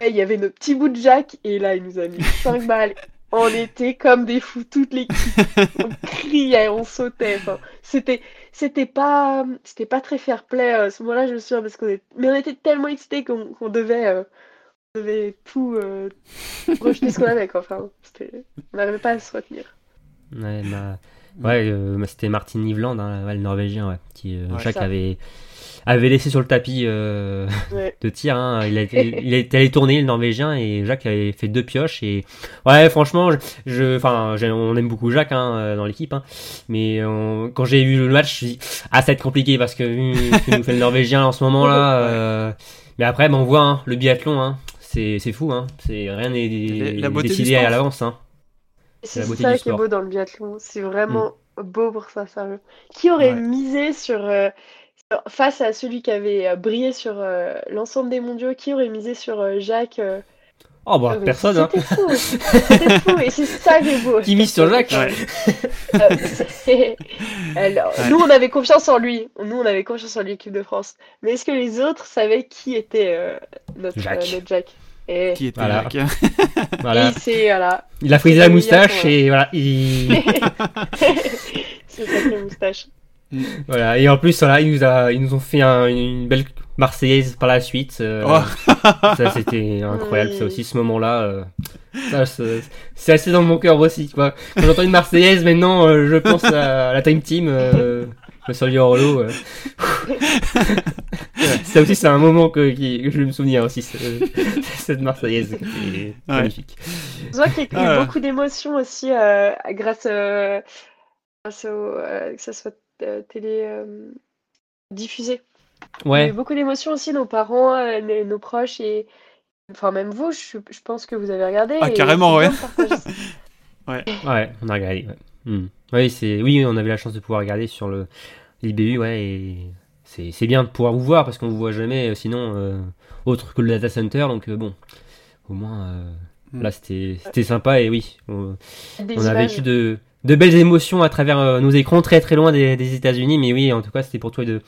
Speaker 2: et il y avait nos petits bouts de Jacques et là, il nous a mis 5 balles. On était comme des fous, toute l'équipe. On criait, on sautait. Enfin, c'était, c'était pas, c'était pas très fair play euh, à ce moment-là, je me souviens, parce qu'on est... mais on était tellement excités qu'on devait, euh, on devait tout euh, rejeter ce qu'on avait. Quoi. Enfin, on n'arrivait pas à se retenir.
Speaker 1: Ouais, bah, ouais euh, bah, c'était Martin Niveland, hein, ouais, le Norvégien, ouais, qui euh,
Speaker 3: Ouais,
Speaker 1: Jacques
Speaker 2: ça.
Speaker 1: avait, avait laissé sur le tapis euh,
Speaker 2: Ouais.
Speaker 1: de tir. Hein. Il, a il été allé tourner le Norvégien et Jacques avait fait deux pioches. Et ouais, franchement, je, je- enfin, on aime beaucoup Jacques hein, euh, dans l'équipe, hein. mais on- quand j'ai vu le match, je me suis dit, ah, ça va être compliqué parce que vu que nous fait le Norvégien en ce moment-là. euh, mais après, bah, on voit hein, le biathlon, hein, c'est c'est fou, hein. c'est rien n'est décidé à l'avance. Hein.
Speaker 2: C'est ça qui est beau dans le biathlon. C'est vraiment beau pour ça, sérieux. Qui aurait
Speaker 3: Ouais.
Speaker 2: misé sur, euh, sur- face à celui qui avait euh, brillé sur euh, l'ensemble des mondiaux, qui aurait misé sur euh, Jacques euh,
Speaker 1: Oh bah
Speaker 2: Ah,
Speaker 1: personne. Hein.
Speaker 2: C'était fou. C'était fou. Et c'est ça qui est beau.
Speaker 1: Qui mise sur Jacques
Speaker 3: Ouais.
Speaker 2: Euh, Alors,
Speaker 3: Ouais.
Speaker 2: Nous, on avait confiance en lui. Nous, on avait confiance en l'équipe de France. Mais est-ce que les autres savaient qui était euh, notre,
Speaker 1: Jacques.
Speaker 2: euh, notre Jacques? Et,
Speaker 3: Qui était
Speaker 1: Voilà.
Speaker 3: Jacques.
Speaker 1: Voilà.
Speaker 2: et c'est voilà.
Speaker 1: Il a frisé
Speaker 2: C'est
Speaker 1: la moustache et voilà, il...
Speaker 2: c'est sacré moustache.
Speaker 1: voilà. Et en plus, voilà, ils nous, a... ils nous ont fait un- une belle Marseillaise par la suite. euh,
Speaker 3: Oh.
Speaker 1: Ça, c'était incroyable.
Speaker 2: Oui.
Speaker 1: Ça aussi, ce moment-là, euh, ça, c'est c'est assez dans mon cœur aussi. Quand j'entends une Marseillaise, maintenant, euh, je pense à la Time Team. Euh... Je me suis en Orlo. Euh... ça aussi, c'est un moment que, qui- que je vais me souvenir aussi. ce- Cette Marseillaise qui est magnifique.
Speaker 2: Je vois qu'il y a eu
Speaker 3: Ah.
Speaker 2: beaucoup d'émotions aussi euh, grâce, euh, grâce au, euh, que ça soit euh, télé euh, diffusé. Il y a
Speaker 1: Ouais.
Speaker 2: eu beaucoup d'émotions aussi, nos parents, euh, nos, proches et enfin même vous, je, je pense que vous avez regardé.
Speaker 3: Ah,
Speaker 2: et
Speaker 3: carrément, ouais.
Speaker 1: Ouais, on a regardé. Ouais. Hmm. Oui, c'est oui, on avait la chance de pouvoir regarder sur le l'IBU, ouais, et c'est c'est bien de pouvoir vous voir parce qu'on vous voit jamais, euh, sinon euh, autre que le data center, donc euh, bon, au moins euh,
Speaker 3: Hmm.
Speaker 1: là c'était c'était sympa et oui, on, on a vécu de de belles émotions à travers euh, nos écrans très très loin des, des États-Unis, mais oui, en tout cas c'était pour toi de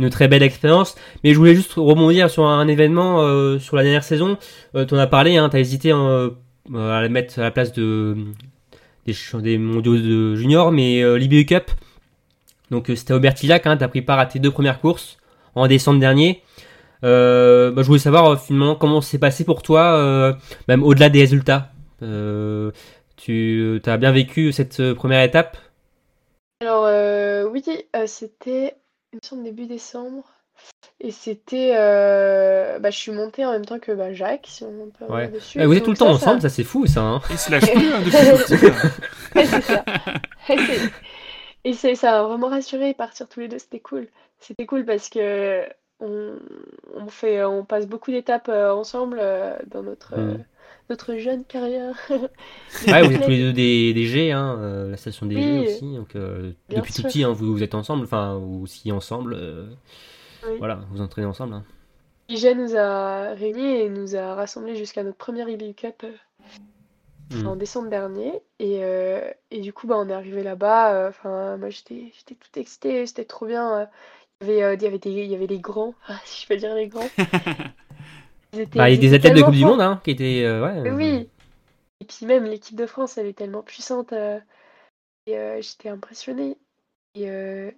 Speaker 1: une très belle expérience. Mais je voulais juste rebondir sur un événement euh, sur la dernière saison. Euh, tu as parlé, hein, tu hésité euh, à mettre à la place de des, mondiaux de junior, mais euh, l'IBU Cup. Donc euh, c'était au Bertillac, hein, tu as pris part à tes deux premières courses en décembre dernier. Bah, je voulais savoir finalement comment c'est passé pour toi, même au-delà des résultats. Tu as bien vécu cette première étape?
Speaker 2: Alors oui, c'était il me semble début décembre. Et c'était, euh, bah, je suis montée en même temps que bah, Jacques, si on peut
Speaker 1: Ouais.
Speaker 2: revenir dessus.
Speaker 1: Euh, Vous êtes tout le temps
Speaker 2: ça,
Speaker 1: ensemble, ça c'est fou ça. Hein
Speaker 3: Il se lâche plus hein, depuis tout petit.
Speaker 2: Ouais, c'est ça. Et c'est- Et c'est- ça a vraiment rassuré partir tous les deux, c'était cool. C'était cool parce que on, on fait, on passe beaucoup d'étapes euh, ensemble euh, dans notre, euh,
Speaker 1: Mm.
Speaker 2: Notre jeune carrière.
Speaker 1: Ouais, vous êtes tous les deux des, des G, hein, euh, la station des G
Speaker 2: Oui,
Speaker 1: aussi. Donc, euh, depuis tout petit, hein, vous, vous êtes ensemble, enfin, vous aussi ensemble. euh,
Speaker 2: Oui.
Speaker 1: Voilà, vous entraînez ensemble. hein.
Speaker 2: Nous a réunis et nous a rassemblés jusqu'à notre première IBU Cup euh,
Speaker 1: Mm.
Speaker 2: en décembre dernier. Et, et du coup, bah, on est arrivé là-bas. Enfin, moi, j'étais, toute excitée. C'était trop bien. Il y avait, il y avait des, il y avait les grands, si je peux dire les grands. Ils étaient-
Speaker 1: Bah, il y a des athlètes de Coupe du. Monde hein, qui étaient. euh, ouais, euh,
Speaker 2: oui. Et puis même l'équipe de France, elle est tellement puissante. euh, et euh, j'étais impressionnée. Et euh,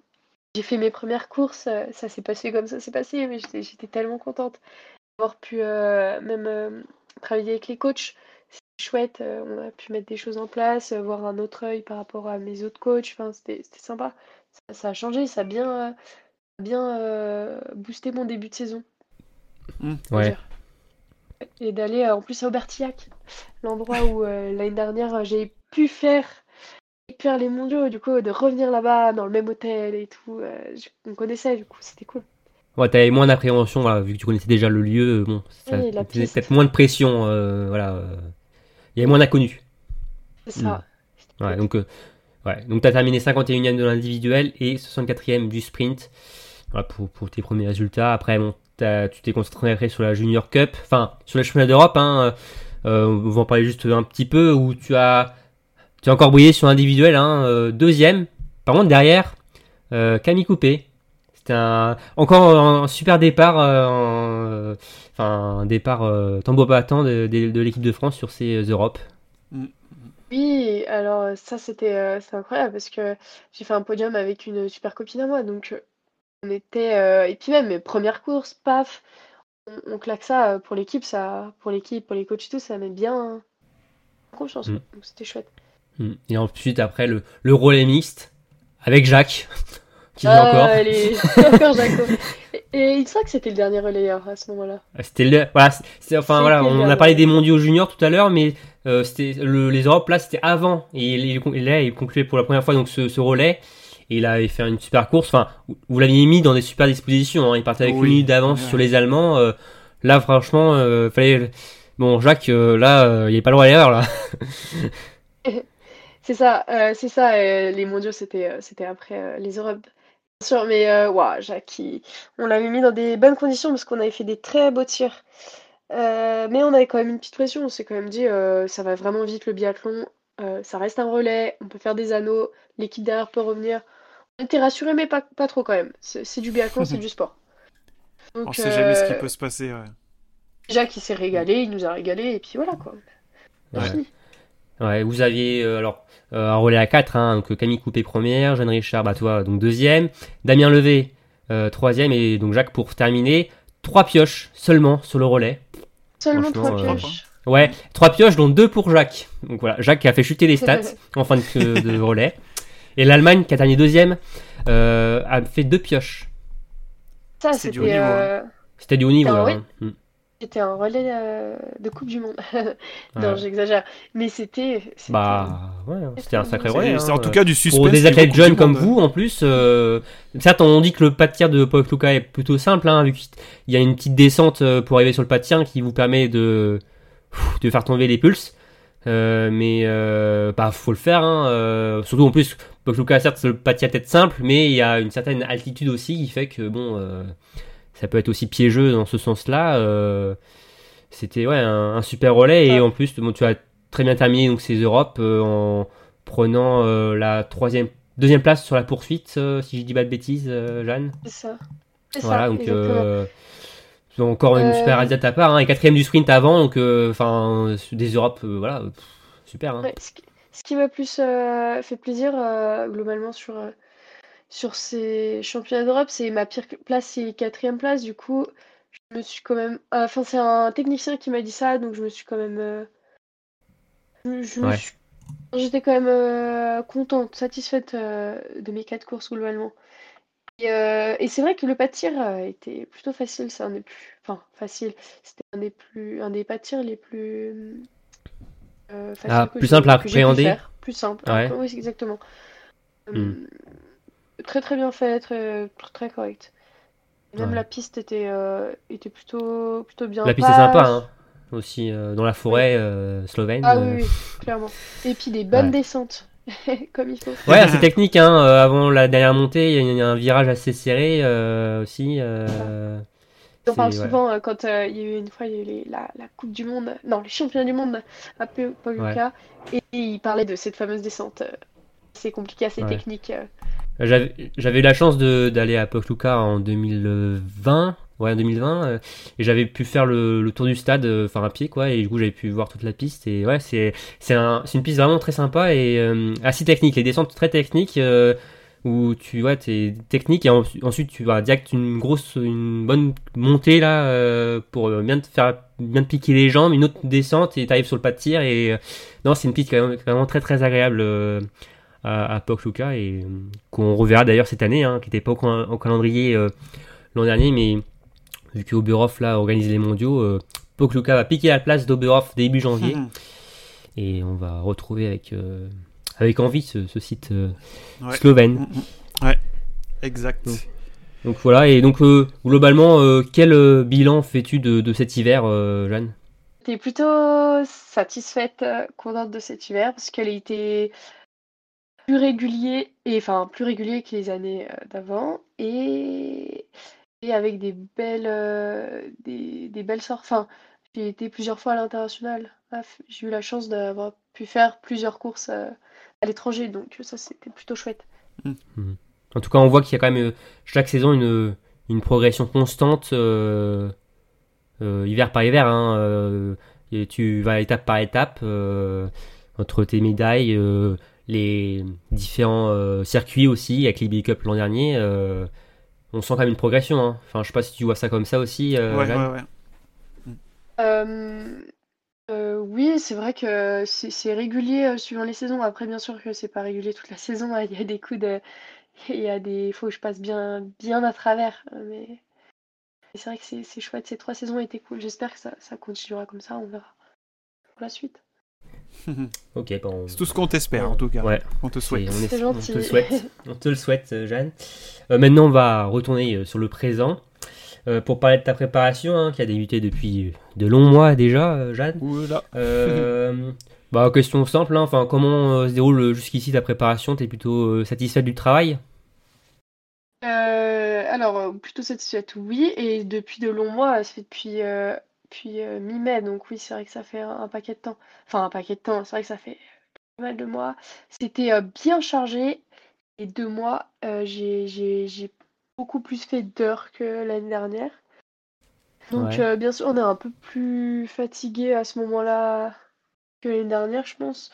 Speaker 2: j'ai fait mes premières courses. ça s'est passé comme ça s'est passé, mais j'étais, j'étais tellement contente d'avoir pu euh, même euh, travailler avec les coachs. C'est chouette. euh, on a pu mettre des choses en place, voir un autre œil par rapport à mes autres coachs. Enfin, c'était c'était sympa. Ça, ça a changé, ça a bien, euh, bien euh, boosté mon début de saison.
Speaker 3: Mm.
Speaker 2: faut
Speaker 1: Ouais.
Speaker 2: dire. Et d'aller euh, en plus à Aubertillac, l'endroit où euh, l'année dernière euh, j'ai pu faire, faire les mondiaux, du coup de revenir là-bas dans le même hôtel et tout, euh, je- on connaissait, du coup c'était cool.
Speaker 1: Ouais, t'avais moins d'appréhension, voilà, vu que tu connaissais déjà le lieu, bon, ça
Speaker 2: Oui,
Speaker 1: peut-être moins de pression, euh, voilà. Il y avait moins d'inconnus.
Speaker 2: C'est ça. C'était
Speaker 1: Ouais, donc, euh, ouais, donc tu as terminé 51e de l'individuel et 64e du sprint voilà, pour, pour tes premiers résultats. Après, bon, t'as- tu t'es concentré après sur la Junior Cup, enfin sur le championnat d'Europe. Hein, euh, on va en parler juste un petit peu où tu as, tu as encore brillé sur l'individuel, hein, euh, deuxième. Par contre, derrière, euh, Camille Coupé. C'était un, encore un, super départ, en- enfin un départ euh, tambour battant de, de, de l'équipe de France sur ces Europes.
Speaker 2: Oui, alors ça c'était euh, c'est incroyable parce que j'ai fait un podium avec une super copine à moi, donc euh, on était euh, et puis même mes premières courses, paf, on, on claque ça euh, pour l'équipe, ça pour l'équipe, pour les coachs et tout, ça met bien en confiance,
Speaker 1: Mm.
Speaker 2: quoi. donc c'était chouette.
Speaker 1: Mm. Et ensuite, après, le, le relais mixte avec Jacques, qui joue
Speaker 2: Ah,
Speaker 1: encore.
Speaker 2: encore Jaco. Et, et il semble que c'était le dernier relayeur à ce moment-là.
Speaker 1: C'était le, voilà, c'est- c'est, enfin,
Speaker 2: C'était
Speaker 1: voilà,
Speaker 2: le
Speaker 1: on a
Speaker 2: dernier.
Speaker 1: parlé des mondiaux juniors tout à l'heure, mais euh, c'était le, les Europes, là, c'était avant. Et il, il- il- là, il concluait pour la première fois donc ce, ce relais. Et il avait fait une super course. Enfin, vous l'aviez mis dans des super dispositions. hein. Il partait avec
Speaker 3: Oui.
Speaker 1: une minute d'avance
Speaker 3: Ouais.
Speaker 1: sur les Allemands. euh, là, franchement, euh, fallait. Bon, Jacques, euh, là, euh, il est pas loin à l'erreur, là.
Speaker 2: C'est ça, euh, c'est ça. euh, les mondiaux, c'était euh, c'était après euh, les Europes. Bien sûr, mais euh, ouah, Jacques, il- on l'avait mis dans des bonnes conditions parce qu'on avait fait des très beaux tirs. Euh, mais on avait quand même une petite pression. On s'est quand même dit, euh, ça va vraiment vite le biathlon. euh, ça reste un relais. On peut faire des anneaux. L'équipe derrière peut revenir. On était rassurés, mais pas, pas trop quand même. C'est du biathlon, c'est du sport. Donc,
Speaker 3: On sait jamais ce qui
Speaker 2: euh,
Speaker 3: peut se passer. ouais.
Speaker 2: Jacques, il s'est régalé, il nous a régalé, et puis voilà quoi.
Speaker 1: Ouais.
Speaker 2: fini.
Speaker 1: Ouais, vous aviez euh, alors euh, un relais à 4, hein, donc Camille Coupé première, Jeanne Richard, bah toi donc deuxième, Damien Levé euh, troisième et donc Jacques pour terminer. Trois pioches seulement sur le relais.
Speaker 2: Seulement trois
Speaker 1: euh,
Speaker 2: pioches.
Speaker 1: Ouais, trois pioches dont deux pour Jacques. Donc voilà, Jacques qui a fait chuter les stats en fin de, de relais. Et l'Allemagne qui a terminé deuxième euh, a fait deux pioches.
Speaker 2: Ça,
Speaker 3: C'est du haut
Speaker 2: c'était
Speaker 3: niveau,
Speaker 2: euh,
Speaker 1: C'était du haut niveau. Là,
Speaker 2: oui.
Speaker 1: hein. Mm.
Speaker 2: c'était un relais euh, de Coupe du Monde. Non,
Speaker 1: Ouais.
Speaker 2: j'exagère. Mais c'était. c'était-
Speaker 1: Bah ouais, c'était un sacré relais.
Speaker 3: C'est
Speaker 1: hein.
Speaker 3: en tout cas du suspense.
Speaker 1: Pour des athlètes jeunes comme vous, en plus, euh, certes, on dit que le pas de tir de Luca est plutôt simple, hein, vu qu'il y a une petite descente pour arriver sur le pas de tir qui vous permet de, de faire tomber les pulses. Euh, mais euh, bah, faut le faire. Hein, euh, surtout en plus, Luca, certes, le tir est peut-être simple, mais il y a une certaine altitude aussi qui fait que bon, euh, ça peut être aussi piégeux dans ce sens-là. euh, C'était ouais, un, un super relais et en plus, bon, tu as très bien terminé donc ces Europes euh, en prenant la troisième, deuxième place sur la poursuite, si je dis pas de bêtises, Jeanne.
Speaker 2: C'est ça. C'est
Speaker 1: Voilà,
Speaker 2: ça,
Speaker 1: donc encore une super réalisation de ta part, hein, et quatrième du sprint avant, donc enfin des Europes, voilà, pff, super. Hein.
Speaker 2: Ouais, ce qui, m'a plus euh, fait plaisir euh, globalement sur, euh, sur ces championnats d'Europe, c'est ma pire place, c'est quatrième place. Du coup, je me suis quand même. Enfin, c'est un technicien qui m'a dit ça, donc je me suis quand même. je,
Speaker 1: Ouais.
Speaker 2: suis- J'étais quand même euh, contente, satisfaite euh, de mes quatre courses globalement. Et, euh, et c'est vrai que le pas de tir était plutôt facile, c'est un des plus. Enfin, facile. C'était un des plus, un des pas de tir les plus. Euh,
Speaker 1: Ah,
Speaker 2: que
Speaker 1: plus simple à appréhender.
Speaker 2: Plus simple.
Speaker 1: Ouais.
Speaker 2: Oui, c'est exactement. Euh,
Speaker 1: Hmm.
Speaker 2: Très très bien fait, très très correct. Même
Speaker 1: Ouais.
Speaker 2: la piste était, euh, était plutôt, plutôt bien.
Speaker 1: La piste est sympa, hein, aussi euh, dans la forêt euh, slovène.
Speaker 2: Ah
Speaker 1: euh.
Speaker 2: oui, oui, clairement. Et puis des bonnes
Speaker 1: Ouais.
Speaker 2: descentes, comme il faut.
Speaker 1: Ouais, assez technique. Hein, euh, avant la dernière montée, il y a un virage assez serré euh, aussi. euh,
Speaker 2: On parle
Speaker 1: ouais.
Speaker 2: souvent euh, quand euh, il y a eu une fois il y a eu les- la, la Coupe du Monde, non, les championnats du monde à Pe- Paluca, et, il parlait de cette fameuse descente. euh, C'est compliqué, assez
Speaker 1: Ouais.
Speaker 2: technique. euh.
Speaker 1: J'avais eu la chance d'aller à Pokluka en 2020, ouais, en 2020, euh, et j'avais pu faire le, le tour du stade, euh, enfin à pied, quoi, et du coup j'avais pu voir toute la piste, et ouais, c'est un, une piste vraiment très sympa et euh, assez technique, les descentes très techniques. Où tu vois, t'es technique et en- ensuite tu vas direct une grosse, une bonne montée là euh, pour euh, bien te faire, bien te piquer les jambes, une autre descente et t'arrives sur le pas de tir et euh, non, c'est une piste quand même- vraiment très très agréable euh, à, à Pokluka et qu'on reverra d'ailleurs cette année, hein, qui n'était pas au, cal- au calendrier l'an dernier, mais vu que Oberhof là organise les mondiaux, Pokluka va piquer la place d'Oberhof début janvier
Speaker 3: Mhm.
Speaker 1: et on va retrouver avec avec envie ce, ce site euh,
Speaker 3: Ouais.
Speaker 1: slovène.
Speaker 3: Mm, mm. Ouais, exact.
Speaker 1: Donc. Donc voilà, et donc euh, globalement, euh, quel euh, bilan fais-tu de, de cet hiver, euh, Jeanne?
Speaker 2: J'étais plutôt satisfaite, contente de cet hiver parce qu'elle était plus régulier et enfin plus régulier que les années d'avant et, et avec des belles euh, des, des belles sorties. Enfin, j'ai été plusieurs fois à l'international. J'ai eu la chance d'avoir pu faire plusieurs courses euh, à l'étranger, donc ça c'était plutôt chouette.
Speaker 1: En tout cas, on voit qu'il y a quand même euh, chaque saison une, une progression constante, euh, euh, hiver par hiver. hein, euh, et tu vas étape par étape euh, entre tes médailles, euh, les différents euh, circuits aussi, avec les Big Cup l'an dernier. euh, on sent quand même une progression. hein. Enfin, je sais pas si tu vois ça comme ça aussi, euh,
Speaker 3: ouais, ouais, ouais.
Speaker 2: Euh, oui, c'est vrai que c'est c'est régulier euh, suivant les saisons. Après, bien sûr que c'est pas régulier toute la saison. hein. Il y a des coups de, il y a des, il faut que je passe bien, bien à travers. euh, Mais, mais c'est vrai que c'est c'est chouette. Ces trois saisons étaient cool. J'espère que ça, ça continuera comme ça. On verra pour la suite.
Speaker 1: Ok, bon,
Speaker 3: C'est tout ce qu'on t'espère, en tout cas.
Speaker 1: Ouais.
Speaker 3: On te
Speaker 1: C'est-
Speaker 3: souhaite.
Speaker 1: on, est-
Speaker 2: C'est
Speaker 1: on
Speaker 2: gentil.
Speaker 1: te le souhaite. On te le souhaite, Jeanne. Euh, maintenant, on va retourner sur le présent euh, pour parler de ta préparation, hein, qui a débuté depuis de longs mois déjà, euh, Jeanne.
Speaker 3: Oula.
Speaker 1: Euh, bah, question simple, hein, enfin, comment euh, se déroule jusqu'ici ta préparation? T'es plutôt euh, satisfaite du travail?
Speaker 2: Euh, alors, plutôt satisfaite, oui. Et depuis de longs mois, ça fait depuis, euh, depuis euh, mi-mai. Donc oui, c'est vrai que ça fait un, un paquet de temps. Enfin, un paquet de temps. C'est vrai que ça fait pas mal de mois. C'était euh, bien chargé. Et deux mois, euh, j'ai beaucoup plus fait d'heures que l'année dernière. Donc,
Speaker 1: Ouais.
Speaker 2: euh, bien sûr, on est un peu plus fatigué à ce moment-là que l'année dernière, je pense.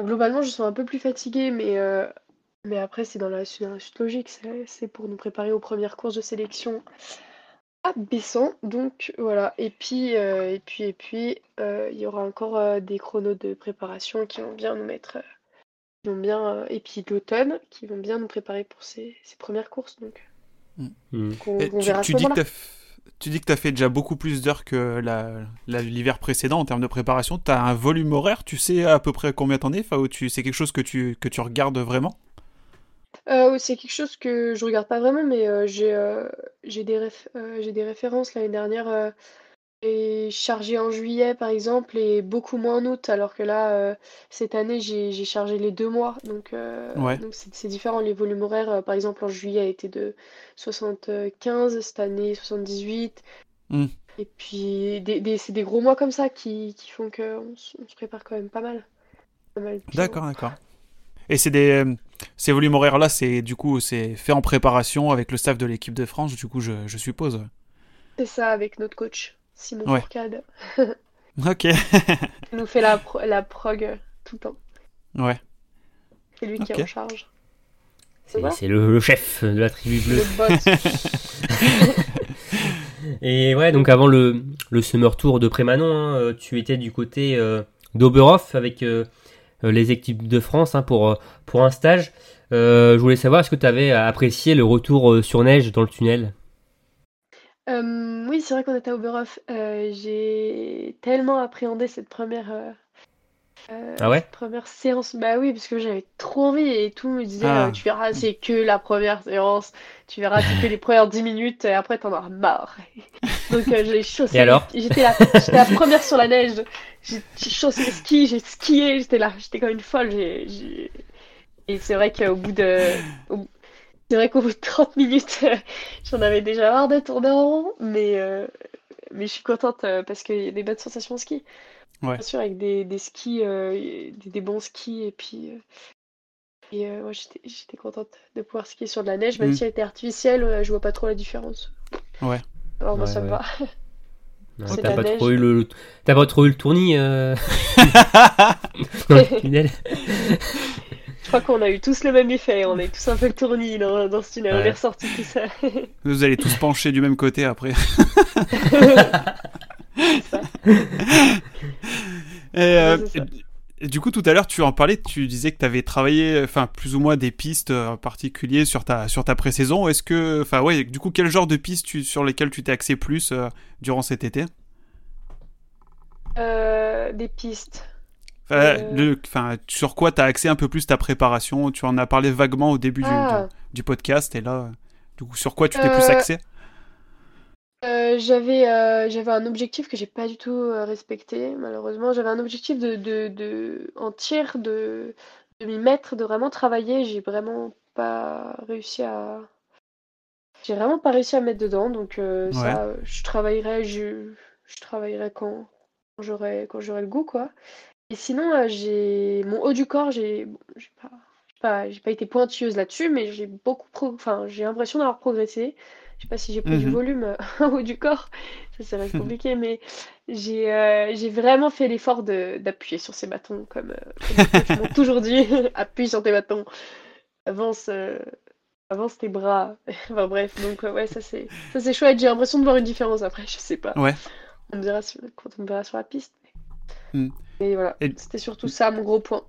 Speaker 2: Globalement, je suis un peu plus fatiguée, mais, euh, mais après, c'est dans la, c'est dans la suite logique. C'est, pour nous préparer aux premières courses de sélection à Bessan. Donc, voilà. Et puis, euh, et puis, et puis, il y aura encore des chronos de préparation qui vont bien nous mettre. Vont bien, euh, et puis l'automne, qui vont bien nous préparer pour ces, ces premières courses. Donc, on,
Speaker 3: Et
Speaker 2: on
Speaker 3: tu,
Speaker 2: verra
Speaker 3: dis que tu dis que tu as fait déjà beaucoup plus d'heures que la- la- l'hiver précédent en termes de préparation. Tu as un volume horaire, tu sais à peu près combien t'en es enfin, ou tu, C'est quelque chose que tu, que tu regardes vraiment?
Speaker 2: Euh, c'est quelque chose que je regarde pas vraiment, mais euh, j'ai euh, des, réf- euh, j'ai des références. L'année dernière, euh, j'ai chargé en juillet, par exemple, et beaucoup moins en août, alors que là, euh, cette année, j'ai j'ai chargé les deux mois. Donc, euh,
Speaker 3: Ouais.
Speaker 2: donc c'est c'est différent. Les volumes horaires, euh, par exemple, en juillet, étaient de 75, cette année, 78.
Speaker 3: Hmm.
Speaker 2: Et puis, des, des- c'est des gros mois comme ça qui, qui font qu'on on se prépare quand même pas mal. Pas mal bien.
Speaker 3: D'accord, d'accord. Et c'est des, ces volumes horaires là, c'est du coup c'est fait en préparation avec le staff de l'équipe de France, du coup je, je suppose.
Speaker 2: C'est ça avec notre coach, Simon
Speaker 3: Ouais.
Speaker 2: Fourcade.
Speaker 3: Ok.
Speaker 2: Il nous fait la, pro- la prog tout le temps.
Speaker 3: ouais.
Speaker 2: C'est lui qui est en charge.
Speaker 1: C'est le, le chef de la tribu bleue.
Speaker 2: Le boss.
Speaker 1: Et ouais, donc avant le, le Summer Tour de Prémanon, hein, euh, tu étais du côté euh, d'Oberhof avec euh, euh, les équipes de France hein, pour, pour un stage. Euh, je voulais savoir, est-ce que tu avais apprécié le retour sur neige dans le tunnel?
Speaker 2: Oui, c'est vrai qu'on était à Oberhof. J'ai tellement appréhendé cette première,
Speaker 1: Ah ouais?
Speaker 2: cette première séance. Bah oui, parce que j'avais trop envie et tout me disait
Speaker 3: Ah.
Speaker 2: euh, tu verras, c'est que la première séance. Tu verras, c'est que les premières 10 minutes et après t'en auras marre. Donc j'ai chaussé.
Speaker 1: Et alors?
Speaker 2: J'étais la, j'étais la première sur la neige. J'ai j'ai chaussé les skis, j'ai skié, j'étais là, j'étais comme une folle. J'ai, j'ai- Et c'est vrai qu'au bout de, au- c'est vrai qu'au bout de 30 minutes, j'en avais déjà marre de tourner en rond, mais, euh, mais je suis contente euh, parce qu'il y a des bonnes sensations au ski.
Speaker 3: Ouais.
Speaker 2: Bien sûr, avec des, des skis, euh, des, des bons skis, et puis. euh, et euh, ouais, j'étais, j'étais contente de pouvoir skier sur de la neige, même
Speaker 3: Mm.
Speaker 2: si elle était artificielle, euh, je vois pas trop la différence.
Speaker 3: Ouais.
Speaker 2: Alors moi,
Speaker 1: Ouais,
Speaker 2: ça me va.
Speaker 1: Non, T'as pas, trop eu le, t'as pas trop eu le tournis euh, dans le tunnel?
Speaker 2: Je crois qu'on a eu tous le même effet, on eu tous un peu tournis dans, dans ce tunnel, on
Speaker 1: Ouais.
Speaker 2: est ressorti tout ça.
Speaker 3: Vous allez tous pencher du même côté après.
Speaker 2: ça.
Speaker 3: Et, euh,
Speaker 2: Ouais, c'est ça.
Speaker 3: et- et du coup, tout à l'heure, tu en parlais, tu disais que tu avais travaillé, enfin, plus ou moins des pistes euh, en particulier sur ta, sur ta pré-saison. Est-ce que, enfin, ouais, du coup, quel genre de pistes tu- sur lesquelles tu t'es axé plus euh, durant cet été?
Speaker 2: Euh, des pistes.
Speaker 3: Enfin,
Speaker 2: Euh.
Speaker 3: le- enfin, sur quoi tu as axé un peu plus ta préparation Tu en as parlé vaguement au début du,
Speaker 2: Ah.
Speaker 3: du, du podcast, et là, du coup, sur quoi tu t'es plus
Speaker 2: Euh,
Speaker 3: axé?
Speaker 2: Euh, j'avais euh, j'avais un objectif que j'ai pas du tout respecté, malheureusement. J'avais un objectif de, de, de en tir, de, de m'y mettre, de vraiment travailler. J'ai vraiment pas réussi à. J'ai vraiment pas réussi à me mettre dedans, donc ça, je travaillerai, je, je travaillerai quand, quand j'aurai quand j'aurai le goût, quoi. Et sinon, euh, j'ai mon haut du corps, j'ai bon, j'ai pas, j'ai pas, j'ai pas été pointilleuse là-dessus, mais j'ai beaucoup pro... enfin, j'ai l'impression d'avoir progressé. Je sais pas si j'ai pris du
Speaker 3: Mhm.
Speaker 2: volume euh, au haut du corps, ça, ça reste compliqué, mais j'ai euh, j'ai vraiment fait l'effort de d'appuyer sur ces bâtons, comme, comme les coachs m'ont toujours dit, appuie sur tes bâtons, avance, avance tes bras. Enfin bref, donc ouais, ça c'est ça c'est chouette. J'ai l'impression de voir une différence après, je sais pas.
Speaker 3: Ouais.
Speaker 2: On me dira sur- quand on me verra sur la piste.
Speaker 3: Hmm.
Speaker 2: Et voilà,
Speaker 3: Et-
Speaker 2: c'était surtout ça mon gros point.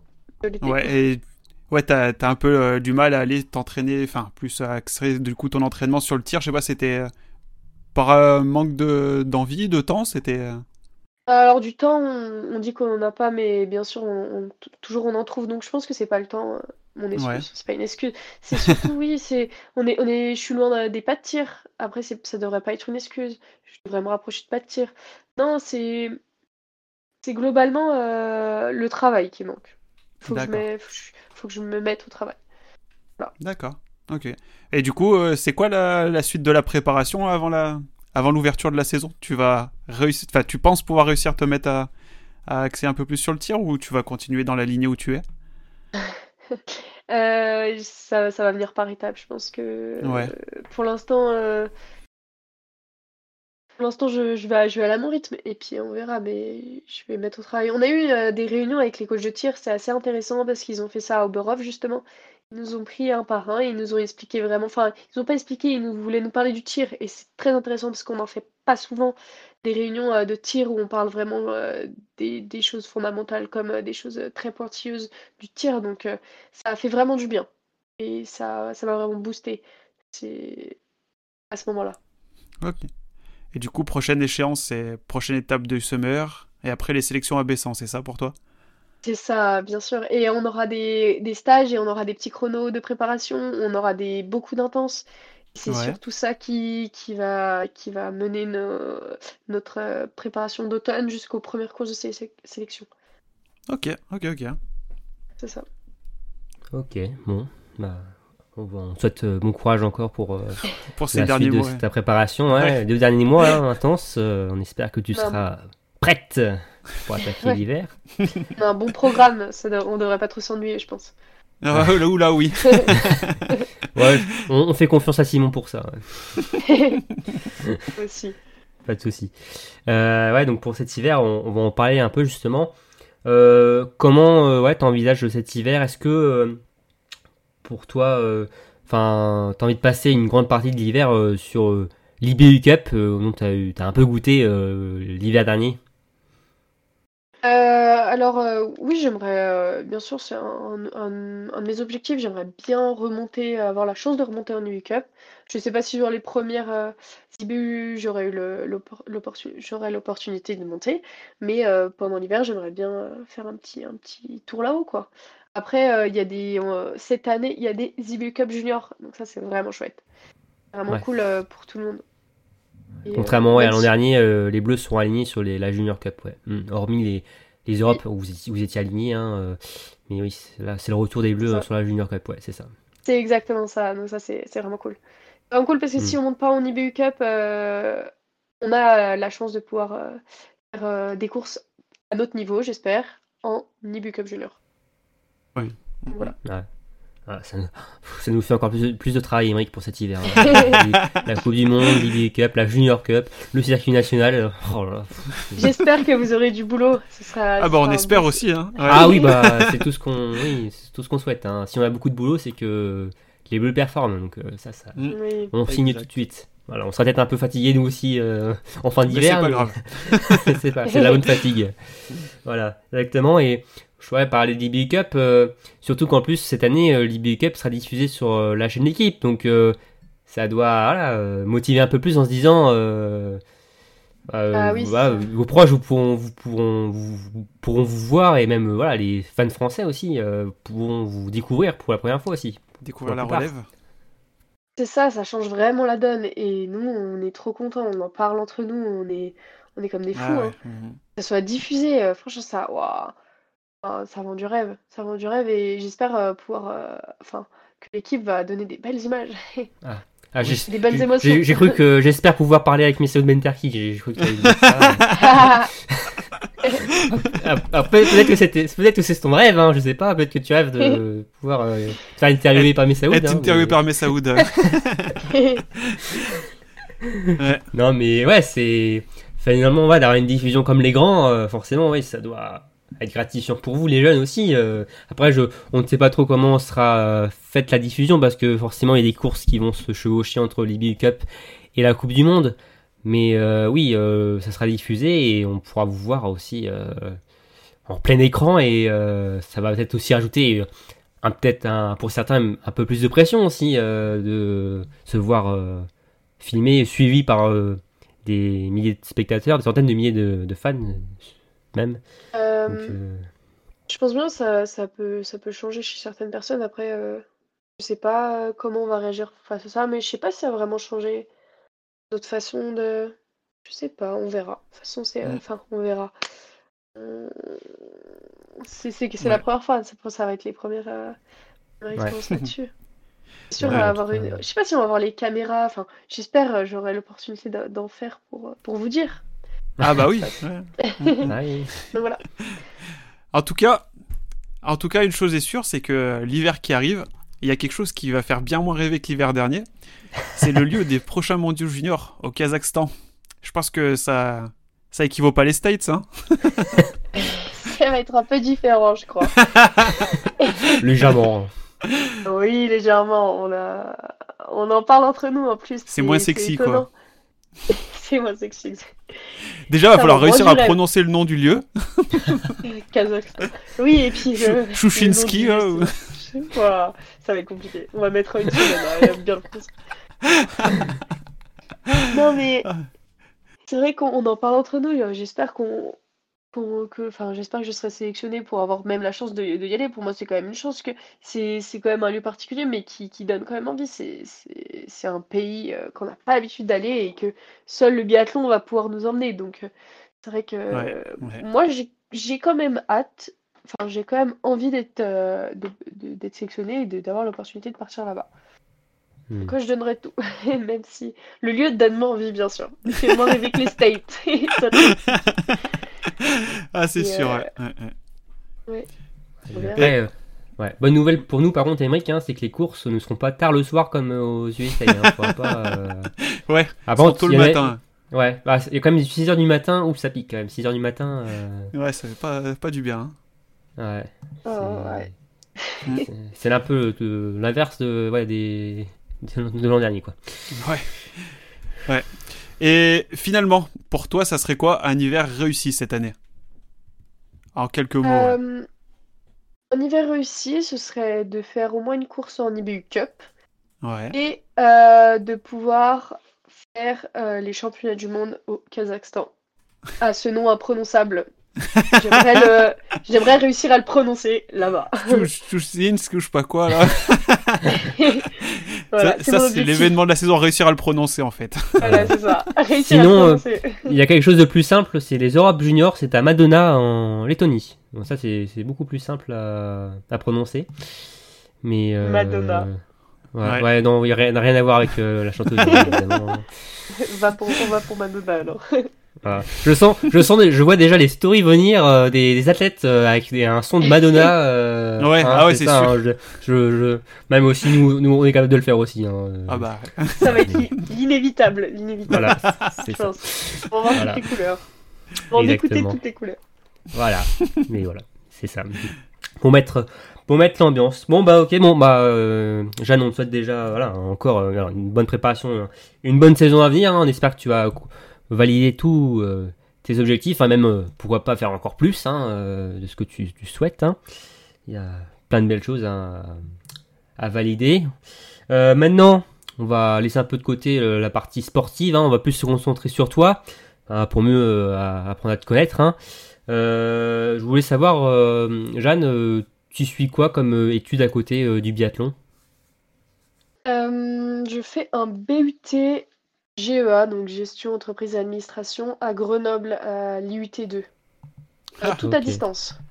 Speaker 3: Ouais, et ouais, t'as as un peu euh, du mal à aller t'entraîner, enfin, plus à axer du coup ton entraînement sur le tir. Je sais pas, c'était euh, par euh, manque de d'envie, de temps, c'était. euh,
Speaker 2: Alors du temps, on, on dit qu'on n'en a pas, mais bien sûr, on, on- t- toujours on en trouve. Donc je pense que c'est pas le temps, mon excuse.
Speaker 3: Ouais.
Speaker 2: C'est pas une excuse. C'est surtout oui, c'est on est on est, je suis loin de- des pas de tir. Après, ça devrait pas être une excuse. Je devrais me rapprocher de pas de tir. Non, c'est c'est globalement euh, le travail qui manque. Faut que je me, faut, que je- me mette au travail.
Speaker 3: D'accord. Ok. Et du coup, euh, c'est quoi la, la suite de la préparation avant la avant l'ouverture de la saison? Tu vas réussir, enfin, tu penses pouvoir réussir à te mettre à, à axer un peu plus sur le tir ou tu vas continuer dans la lignée où tu es?
Speaker 2: Euh, ça, ça va venir par étapes. Je pense que
Speaker 3: Ouais.
Speaker 2: euh, pour l'instant, euh, pour l'instant, je, vais, je à mon rythme et puis on verra. Mais je vais mettre au travail. On a eu euh, des réunions avec les coachs de tir, c'est assez intéressant parce qu'ils ont fait ça à Oberhof justement. Ils nous ont pris un par un et ils nous ont expliqué vraiment. Enfin, ils n'ont pas expliqué, ils voulaient nous parler du tir et c'est très intéressant parce qu'on n'en fait pas souvent des réunions euh, de tir où on parle vraiment euh, des, choses fondamentales comme des choses très pointilleuses du tir. Donc ça fait vraiment du bien. Et ça, m'a vraiment boosté. À ce moment-là.
Speaker 3: Ok. Et du coup, prochaine échéance, c'est prochaine étape de summer et après les sélections à Bessan, c'est ça pour toi?
Speaker 2: C'est ça, bien sûr. Et on aura des, des stages et on aura des petits chronos de préparation. On aura des, beaucoup d'intenses. C'est
Speaker 3: Ouais.
Speaker 2: surtout ça qui, qui va, qui va mener nos- notre euh, préparation d'automne jusqu'aux premières courses de sé- sélection.
Speaker 3: Ok, ok, ok.
Speaker 2: C'est ça.
Speaker 1: Ok, bon. Bah, on, souhaite euh, bon courage encore pour euh,
Speaker 3: Pour ces
Speaker 1: la
Speaker 3: derniers
Speaker 1: suite de
Speaker 3: mois. ouais.
Speaker 1: ta préparation. Ouais,
Speaker 3: Ouais.
Speaker 1: Deux derniers mois hein, intenses. euh, on espère que tu
Speaker 2: Bah,
Speaker 1: seras prête pour attaquer
Speaker 2: Ouais.
Speaker 1: l'hiver.
Speaker 2: On a un bon programme. Ça, on devrait pas trop s'ennuyer, je pense.
Speaker 3: Ah, là là, oui.
Speaker 1: Ouais, on, on fait confiance à Simon pour ça. ouais.
Speaker 2: Aussi.
Speaker 1: Pas de souci. Euh, ouais, donc pour cet hiver, on, on va en parler un peu justement. Euh, comment euh, ouais, t'envisages cet hiver? Est-ce que euh, pour toi, enfin, t'as envie de passer une grande partie de l'hiver euh, sur euh, l'IBU Cup euh, dont t'as eu- t'as un peu goûté euh, l'hiver dernier?
Speaker 2: Euh, alors euh, oui, j'aimerais, euh, bien sûr, c'est un, de mes objectifs, j'aimerais bien remonter, avoir la chance de remonter en UU Cup. Je sais pas si sur les premières euh, IBU, j'aurais eu l'opportunité de monter, mais euh, pendant l'hiver, j'aimerais bien euh, faire un petit, un petit tour là-haut, quoi. Après, euh, il y a des, euh, cette année, il y a des IBU Cup Junior, donc ça c'est vraiment chouette. Vraiment
Speaker 1: Ouais.
Speaker 2: cool euh, pour tout le monde. Et,
Speaker 1: Contrairement ouais, à l'an dernier, euh, les Bleus seront alignés sur les, la Junior Cup. Ouais. Hmm. Hormis les, les Europes où vous étiez, vous étiez alignés. hein, euh, mais oui, c'est- le retour des Bleus sur la Junior Cup. Ouais, c'est ça.
Speaker 2: C'est exactement ça, donc ça c'est vraiment cool. C'est vraiment cool parce que si on monte pas en IBU Cup, euh, on a la chance de pouvoir faire des courses à notre niveau, j'espère, en IBU Cup Junior.
Speaker 3: Oui.
Speaker 2: Voilà.
Speaker 1: Ouais. Ah, ça, nous, ça nous fait encore plus, de- plus de travail, Émeric, pour cet hiver. hein. la Coupe du Monde, l'IBA Cup, la Junior Cup, le circuit national. euh, oh.
Speaker 2: J'espère que vous aurez du boulot. Ce sera,
Speaker 3: Ah
Speaker 2: ce
Speaker 3: bah on
Speaker 2: sera
Speaker 3: espère
Speaker 2: bon-
Speaker 3: aussi. Hein. Ouais.
Speaker 1: Ah oui, bah c'est tout ce qu'on oui, c'est tout ce qu'on souhaite. hein. Si on a beaucoup de boulot, c'est que les Bleus performent. Donc euh, ça, ça,
Speaker 3: Mm.
Speaker 2: Oui.
Speaker 1: on signe
Speaker 3: Exact.
Speaker 1: tout de suite. Voilà, on sera peut-être un peu fatigué nous aussi euh, en fin
Speaker 3: Mais c'est
Speaker 1: d'hiver.
Speaker 3: pas
Speaker 1: mais-
Speaker 3: grave.
Speaker 1: c'est la bonne fatigue. Voilà, exactement. Et je pourrais parler de l'IBU Cup, euh, surtout qu'en plus cette année, euh, l'IBU Cup sera diffusé sur euh, la chaîne d'équipe, donc euh, ça doit voilà, euh, motiver un peu plus en se disant. euh, euh,
Speaker 2: Ah oui,
Speaker 1: voilà, vos proches vous pourront, vous, pourront, vous, pourront vous voir et même voilà, les fans français aussi euh, pourront vous découvrir pour la première fois aussi.
Speaker 3: Découvrir la
Speaker 1: la
Speaker 3: relève.
Speaker 2: C'est ça, ça change vraiment la donne. Et nous, on est trop contents. On en parle entre nous. On est, on est comme des fous.
Speaker 3: Ah ouais.
Speaker 2: hein. Que ça soit diffusé, euh, franchement, ça, waouh, Ah, ça vend du rêve. Ça vend du rêve. Et j'espère euh, pouvoir, euh, enfin, que l'équipe va donner des belles images.
Speaker 1: Ah, j'ai-
Speaker 2: Des
Speaker 1: j'ai-
Speaker 2: émotions.
Speaker 1: J'ai j'ai cru que j'espère pouvoir parler avec Messi Benterki. J'ai j'ai cru que ça. Ah, Après, peut-être que c'était, peut-être que c'est ton rêve, hein, je sais pas. Peut-être que tu rêves de pouvoir euh, te faire interviewer par Messaoud.
Speaker 3: Être
Speaker 1: hein,
Speaker 3: interviewé
Speaker 1: mais-
Speaker 3: par Messaoud.
Speaker 1: Non, mais ouais, c'est finalement ouais, d'avoir une diffusion comme les grands, euh, forcément, oui, ça doit être gratifiant pour vous, les jeunes aussi. euh. Après, on ne sait pas trop comment sera euh, faite la diffusion parce que forcément, il y a des courses qui vont se chevaucher entre l'IBU Cup et la Coupe du Monde. Mais euh, oui, ça sera diffusé et on pourra vous voir aussi en plein écran et ça va peut-être aussi rajouter euh, un, peut-être pour certains un peu plus de pression aussi de se voir filmé, suivi par des milliers de spectateurs, des centaines de milliers de, fans même.
Speaker 2: Euh,
Speaker 1: Donc, euh,
Speaker 2: Je pense bien que ça, ça peut, ça peut changer chez certaines personnes. Après, euh, je sais pas comment on va réagir face à ça, mais je sais pas si ça a vraiment changé d'autres façons de. Je sais pas, on verra. De toute façon, c'est. Enfin, on verra. Euh, C'est c'est la
Speaker 3: Ouais.
Speaker 2: première fois, ça, ça va être les premières, euh, premières
Speaker 1: Ouais.
Speaker 2: expériences là-dessus. Sûr,
Speaker 1: Ouais,
Speaker 2: on va avoir une.
Speaker 1: ouais.
Speaker 2: Je sais pas si on va avoir les caméras. Enfin, j'espère euh, j'aurai l'opportunité d'en faire pour, euh, pour vous dire.
Speaker 3: Ah bah oui. ouais.
Speaker 1: Ah.
Speaker 2: Donc voilà.
Speaker 3: En tout cas, en tout cas, une chose est sûre, c'est que l'hiver qui arrive, il y a quelque chose qui va faire bien moins rêver que l'hiver dernier. C'est le lieu des prochains mondiaux juniors au Kazakhstan. Je pense que ça, ça équivaut pas les States, hein.
Speaker 2: Ça va être un peu différent, je crois.
Speaker 1: Légèrement.
Speaker 2: Oui, légèrement. On a... on en parle entre nous en plus.
Speaker 3: C'est moins sexy, quoi.
Speaker 2: Sexy.
Speaker 3: Déjà, il va
Speaker 2: Ça
Speaker 3: falloir
Speaker 2: va,
Speaker 3: réussir à
Speaker 2: je
Speaker 3: prononcer le nom du lieu.
Speaker 2: Kazakhstan. Oui, et puis. Le-
Speaker 3: Chouchinski, hein,
Speaker 2: Je Ça va être compliqué. On va mettre une semaine à bien. Non, mais. C'est vrai qu'on on en parle entre nous. J'espère qu'on. Qu'on- que, enfin, j'espère que je serai sélectionnée pour avoir même la chance de, de y aller. Pour moi, c'est quand même une chance que c'est c'est quand même un lieu particulier, mais qui, qui donne quand même envie. C'est c'est- c'est un pays euh, qu'on n'a pas l'habitude d'aller et que seul le biathlon va pouvoir nous emmener. Donc, euh, c'est vrai que
Speaker 3: Ouais, ouais.
Speaker 2: moi, j'ai j'ai quand même hâte. Enfin, j'ai quand même envie d'être euh, de- de- d'être sélectionnée et d'avoir l'opportunité de partir là-bas.
Speaker 1: Hmm.
Speaker 2: Quoi, je donnerais tout, même si le lieu donne moins envie, bien sûr. C'est moins rêvé que les States.
Speaker 3: ah, c'est
Speaker 2: Et,
Speaker 3: sûr,
Speaker 2: euh,
Speaker 3: ouais.
Speaker 1: Après, euh, ouais. Bonne nouvelle pour nous, par contre, Émeric, hein, c'est que les courses ne seront pas tard le soir comme euh, aux USA. Hein, pas, euh,
Speaker 3: Ouais,
Speaker 1: Avant,
Speaker 3: Surtout
Speaker 1: il
Speaker 3: le
Speaker 1: avait-
Speaker 3: matin.
Speaker 1: Ouais, bah, il y a quand même 6h du matin, oups, ça pique quand même. 6h du matin, euh,
Speaker 3: Ouais, ça fait pas, pas du bien. hein.
Speaker 1: ouais.
Speaker 2: Oh,
Speaker 1: c'est-
Speaker 2: ouais.
Speaker 1: c'est- C'est un peu l'inverse de, ouais, des, de, de l'an dernier, quoi.
Speaker 3: Ouais. Ouais. Et finalement, pour toi, ça serait quoi un hiver réussi cette année? En quelques mots. ouais.
Speaker 2: Euh, un hiver réussi, ce serait de faire au moins une course en IBU Cup
Speaker 3: Ouais.
Speaker 2: et euh, de pouvoir faire euh, les championnats du monde au Kazakhstan. À ce nom imprononçable. J'aimerais le... J'aimerais réussir à le prononcer là-bas.
Speaker 3: Touche, touche, Zins, touche pas quoi là.
Speaker 2: Voilà,
Speaker 3: ça,
Speaker 2: c'est
Speaker 3: l'événement de la saison, réussir à le prononcer en fait.
Speaker 2: Voilà, c'est ça. Réussir
Speaker 1: Sinon, euh. Il y a quelque chose de plus simple, c'est les Europe Juniors, c'est à Madonna en Lettonie. Donc ça, c'est c'est beaucoup plus simple à, à prononcer. Mais euh,
Speaker 2: Madonna.
Speaker 1: Ouais,
Speaker 3: Ouais.
Speaker 1: ouais, non, il n'y a rien, rien à voir avec euh, la chanteuse. évidemment.
Speaker 2: Va pour... On va pour Madonna alors.
Speaker 1: Voilà. Je sens, je sens, je vois déjà les stories venir euh, des, des athlètes euh, avec des- un son de Madonna. euh,
Speaker 3: Ouais, ah ouais, c'est
Speaker 1: ça,
Speaker 3: sûr.
Speaker 1: hein, je, je, je- même aussi nous, nous, on est capable de le faire aussi. Hein, euh,
Speaker 3: Ah bah.
Speaker 2: Ça va être l'inévitable, l'inévitable.
Speaker 1: Voilà, c'est ça.
Speaker 2: pense. On va voir
Speaker 1: Voilà.
Speaker 2: toutes les couleurs. On va écouter
Speaker 1: Exactement.
Speaker 2: toutes les couleurs.
Speaker 1: Voilà. Mais voilà, c'est ça. Pour mettre, pour mettre l'ambiance. Bon bah ok, bon bah euh, Jeanne, on te souhaite déjà voilà encore euh, une bonne préparation, une bonne saison à venir. hein. On espère que tu vas valider tous euh, tes objectifs, hein, même euh, pourquoi pas faire encore plus hein, euh, de ce que tu, souhaites. hein. Il y a plein de belles choses à, valider. Maintenant, on va laisser un peu de côté la partie sportive. hein. On va plus se concentrer sur toi pour mieux apprendre à te connaître. je voulais savoir, Jeanne, tu suis quoi comme étude à côté du biathlon?
Speaker 2: Je fais un BUT GEA, donc gestion entreprise et administration, à Grenoble, à l'IUT 2. Euh,
Speaker 3: Ah,
Speaker 2: tout à distance.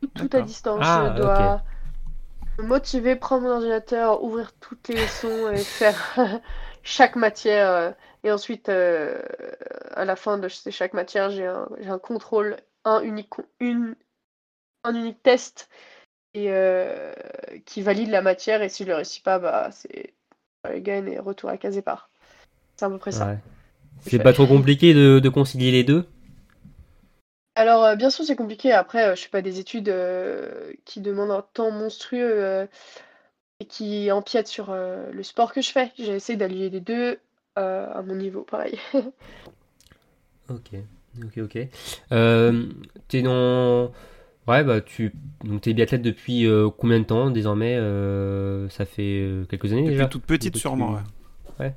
Speaker 2: Tout, tout à distance.
Speaker 1: Ah,
Speaker 2: je dois me motiver, prendre mon ordinateur, ouvrir toutes les leçons et faire chaque matière. euh, Et ensuite, euh, à la fin de ch- chaque matière, j'ai un, j'ai un contrôle, un unique, une, un unique test et euh, qui valide la matière. Et si je le réussis pas, bah, c'est gain et retour à case départ. C'est à peu près ça.
Speaker 1: Ouais. C'est pas trop compliqué de, de concilier les deux?
Speaker 2: Alors, euh, bien sûr, c'est compliqué. Après, euh, je fais pas des études euh, qui demandent un temps monstrueux euh, et qui empiètent sur euh, le sport que je fais. J'essaie d'allier les deux euh, à mon niveau, pareil.
Speaker 1: Ok, ok, ok. Euh, t'es dans... Ouais, bah tu... Donc t'es biathlète depuis euh, combien de temps désormais? Euh, Ça fait euh, quelques années déjà?
Speaker 3: Depuis toute petite,
Speaker 1: Depuis-
Speaker 3: sûrement. ouais.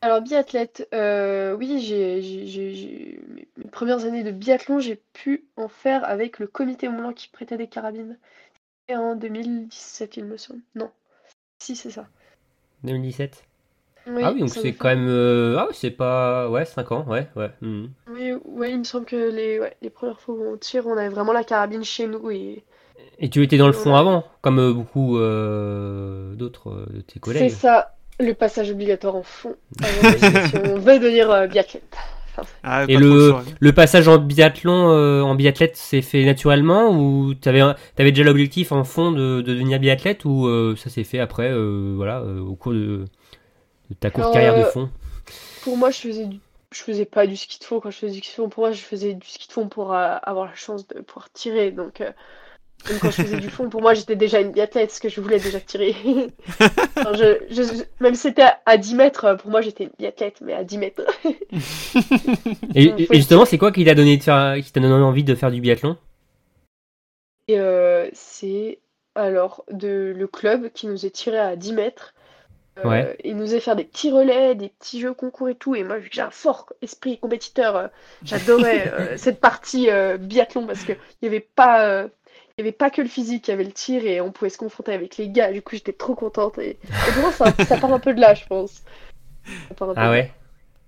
Speaker 2: Alors, biathlète, euh, oui, j'ai, j'ai- j'ai- j'ai- mes, mes premières années de biathlon, j'ai pu en faire avec le comité Mont Blanc qui prêtait des carabines. Et en 2017, il me semble. Non. Si, c'est ça.
Speaker 1: 2017 Ah oui, donc
Speaker 2: ça
Speaker 1: c'est quand
Speaker 2: faire-
Speaker 1: même... euh, Ah oui, c'est pas... Ouais, 5 ans, ouais, ouais. mhm.
Speaker 2: Oui, ouais, il me semble que les, ouais, les premières fois où on tire, on avait vraiment la carabine chez nous et
Speaker 1: Et tu étais dans le fond avant, comme euh, beaucoup d'autres de tes
Speaker 2: c'est
Speaker 1: collègues
Speaker 2: ça, le passage obligatoire en fond avant on veut devenir euh, biathlète.
Speaker 3: Ah,
Speaker 1: Et le, le passage en biathlon, euh, en biathlète, s'est fait naturellement ou t'avais avais déjà l'objectif en fond de, de devenir biathlète ou euh, ça s'est fait après, euh, voilà, euh, au cours de, de ta courte
Speaker 2: Alors,
Speaker 1: carrière de fond?
Speaker 2: Pour moi, je faisais du... je faisais pas du ski de fond quand je faisais du ski de fond. Pour moi, je faisais du ski de fond pour euh, avoir la chance de pouvoir tirer. Donc, euh, même quand je faisais du fond, pour moi, j'étais déjà une biathlète parce que je voulais déjà tirer. Enfin, je- je- même si c'était à 10 mètres, euh, pour moi, j'étais une biathlète, mais à 10 mètres.
Speaker 1: Et, justement, c'est quoi qui t'a donné de faire, qui t'a donné envie de faire du biathlon?
Speaker 2: Et euh, c'est alors de, le club qui nous est tiré à 10 mètres. Euh,
Speaker 1: Ouais.
Speaker 2: Il nous a fait des petits relais, des petits jeux concours et tout. Et moi, vu que j'ai un fort esprit compétiteur, euh, j'adorais euh, cette partie euh, biathlon parce qu'il n'y avait pas. Il y avait pas que le physique, il y avait le tir et on pouvait se confronter avec les gars. Du coup, j'étais trop contente. Et, et pour moi, ça, ça part un peu de là, je pense. Ça part un peu
Speaker 1: Ah
Speaker 2: de
Speaker 1: ouais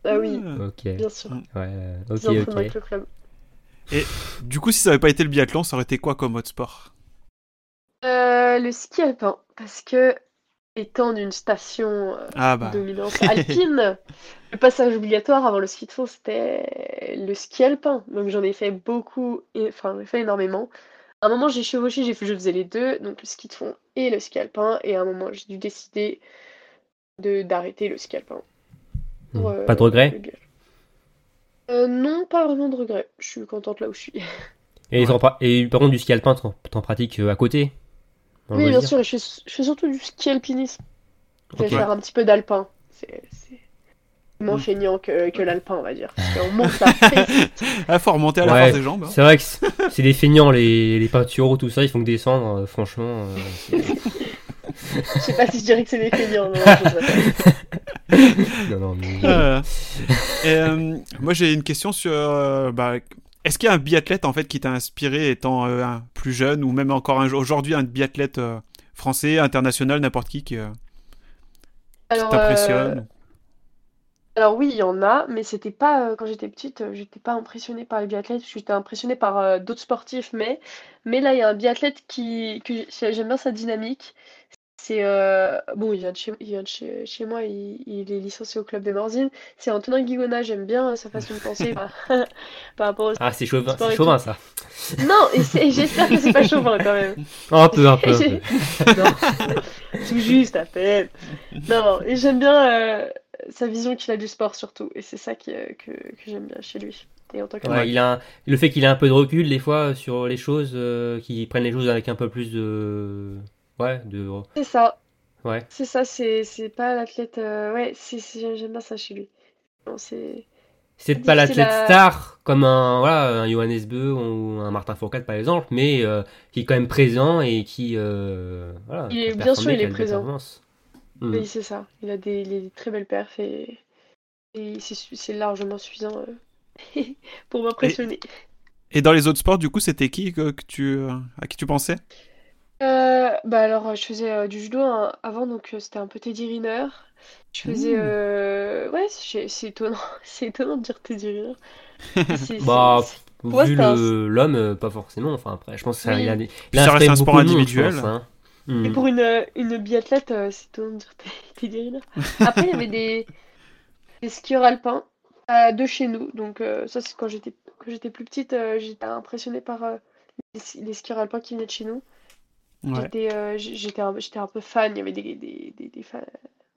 Speaker 2: là. Ah oui,
Speaker 3: Ah.
Speaker 1: Ok.
Speaker 2: bien sûr.
Speaker 1: Ouais, euh, ok, ok.
Speaker 2: avec le club.
Speaker 3: Du coup, si ça avait pas été le biathlon, ça aurait été quoi comme autre sport
Speaker 2: Euh, le ski alpin, parce que étant d'une station euh,
Speaker 3: Ah bah.
Speaker 2: dominance alpine, le passage obligatoire avant le ski de fond, c'était le ski alpin. Donc j'en ai fait beaucoup, et, enfin j'en ai fait énormément. À un moment, j'ai chevauché, j'ai fait, je faisais les deux, donc le ski de fond et le ski alpin. Et à un moment, j'ai dû décider de d'arrêter le ski alpin. pour,
Speaker 1: Hmm. Pas de
Speaker 2: euh,
Speaker 1: regret.
Speaker 2: Euh, non, pas vraiment de regret. Je suis contente là où je suis.
Speaker 1: et,
Speaker 3: Ouais.
Speaker 1: et par contre, du ski alpin, t'en pratiques euh, à côté
Speaker 2: Oui, bien sûr, et je fais, je fais surtout du ski alpinisme. Je vais faire un petit peu d'alpin. C'est moins feignant que, que l'alpin, on va dire. Parce qu'on monte.
Speaker 3: Ah, faut remonter à la
Speaker 1: Ouais.
Speaker 3: force des jambes. hein.
Speaker 1: C'est vrai que c'est c'est des feignants, les, les peintureaux, tout ça, ils font que descendre, euh, franchement. euh, c'est-
Speaker 2: Je sais pas si je dirais que c'est des feignants. Non, je sais pas.
Speaker 1: non, non, mais-
Speaker 3: Euh, et, euh, moi, j'ai une question sur. euh, bah, Est-ce qu'il y a un biathlète en fait qui t'a inspiré étant euh, un plus jeune ou même encore un- aujourd'hui un biathlète euh, français, international, n'importe qui qui, euh, t'impressionne
Speaker 2: euh, alors oui, il y en a, mais c'était pas euh, quand j'étais petite, euh, j'étais pas impressionnée par les biathlètes, j'étais impressionnée par euh, d'autres sportifs, mais mais là il y a un biathlète qui que j'ai- j'aime bien sa dynamique. c'est euh, bon, il vient de chez, il vient de chez, chez moi, il, il est licencié au club des Morzines. C'est Antonin Guigona, j'aime bien euh, sa façon de penser par, par rapport au
Speaker 1: Ah, c'est chauvin,
Speaker 2: sport
Speaker 1: c'est
Speaker 2: et
Speaker 1: chauvin
Speaker 2: tout.
Speaker 1: ça.
Speaker 2: Non, et c'est- et j'espère que c'est pas chauvin quand même.
Speaker 1: Un peu, un peu. un
Speaker 2: J'ai-
Speaker 1: peu.
Speaker 2: Non, tout juste à peine. Non, et j'aime bien euh, sa vision qu'il a du sport surtout, et c'est ça qui, euh, que, que j'aime bien chez lui. Et en tant que
Speaker 1: Ouais, il a un- Le fait qu'il ait un peu de recul des fois sur les choses, euh, qu'il prenne les choses avec un peu plus de. Ouais, de.
Speaker 2: c'est ça,
Speaker 1: Ouais.
Speaker 2: c'est ça, c'est c'est pas l'athlète. euh, Ouais, j'aime bien ça chez lui. C'est
Speaker 1: C'est pas l'athlète star comme un, voilà, un Johannes Beu ou un Martin Fourcade par exemple, mais euh, qui est quand même présent et qui. euh, voilà,
Speaker 2: Il est-
Speaker 1: qui a
Speaker 2: bien sûr, il
Speaker 1: a
Speaker 2: est présent.
Speaker 1: Performances. Mm.
Speaker 2: Oui, c'est ça. Il a des, il a des très belles perfs et, et c'est largement suffisant euh, pour m'impressionner.
Speaker 3: Et dans les autres sports, du coup, c'était qui que, que tu, euh, à qui tu pensais?
Speaker 2: Euh, bah alors, euh, je faisais euh, du judo hein, avant, donc euh, c'était un peu Teddy Riner. Je faisais...
Speaker 3: Mmh.
Speaker 2: euh, Ouais, c'est étonnant. C'est étonnant de dire Teddy Riner.
Speaker 1: Bah, vu
Speaker 2: un-
Speaker 1: l'homme, euh, pas forcément. Enfin, après, je pense que ça,
Speaker 2: Oui.
Speaker 1: il a, il a
Speaker 3: ça reste
Speaker 1: inspiré
Speaker 3: un sport
Speaker 1: monde, je
Speaker 3: individuel.
Speaker 1: pense, hein.
Speaker 2: Et pour une, euh, une biathlète, euh, c'est étonnant de dire Teddy Riner. Après, il y avait des, des skieurs alpins euh, de chez nous. Donc euh, ça, c'est quand j'étais quand j'étais plus petite, euh, j'étais impressionnée par euh, les, les skieurs alpins qui venaient de chez nous.
Speaker 3: Ouais.
Speaker 2: J'étais euh, j'étais un, j'étais un peu fan, il y avait des, des, des, des fans.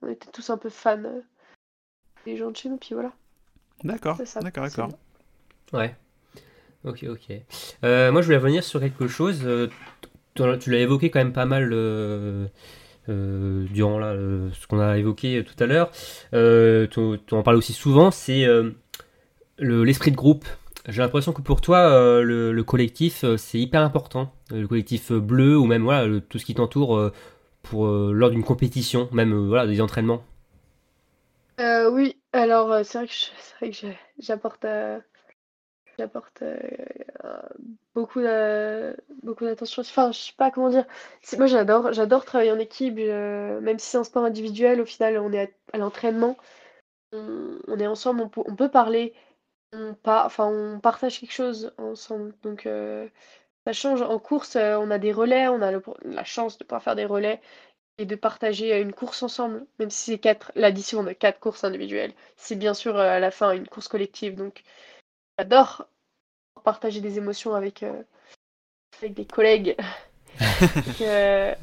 Speaker 2: On était tous un peu fans euh, des gens de chez nous, puis voilà.
Speaker 3: D'accord, d'accord, d'accord.
Speaker 1: Ouais. Ok, ok. Euh, moi, je voulais revenir sur quelque chose. Tu l'as évoqué quand même pas mal euh, euh, durant là, euh, ce qu'on a évoqué tout à l'heure. Tu, en parles aussi souvent, c'est le- l'esprit de groupe. J'ai l'impression que pour toi, le, le collectif, c'est hyper important. Le collectif bleu ou même voilà, tout ce qui t'entoure lors d'une compétition, même voilà, des entraînements.
Speaker 2: Oui, alors c'est vrai que j'apporte j'apporte euh, euh, beaucoup d'a- beaucoup d'attention. Enfin, je sais pas comment dire. Moi, j'adore j'adore travailler en équipe, euh, même si c'est un sport individuel. Au final, on est à, l'entraînement, on, est ensemble, on peut, on peut parler, on enfin, on partage quelque chose ensemble. Donc, ça change. En course, on a des relais, on a le- la chance de pouvoir faire des relais et de partager une course ensemble, même si c'est quatre, l'addition de quatre courses individuelles. C'est bien sûr à la fin une course collective, donc j'adore partager des émotions avec, euh, avec des collègues. donc, euh,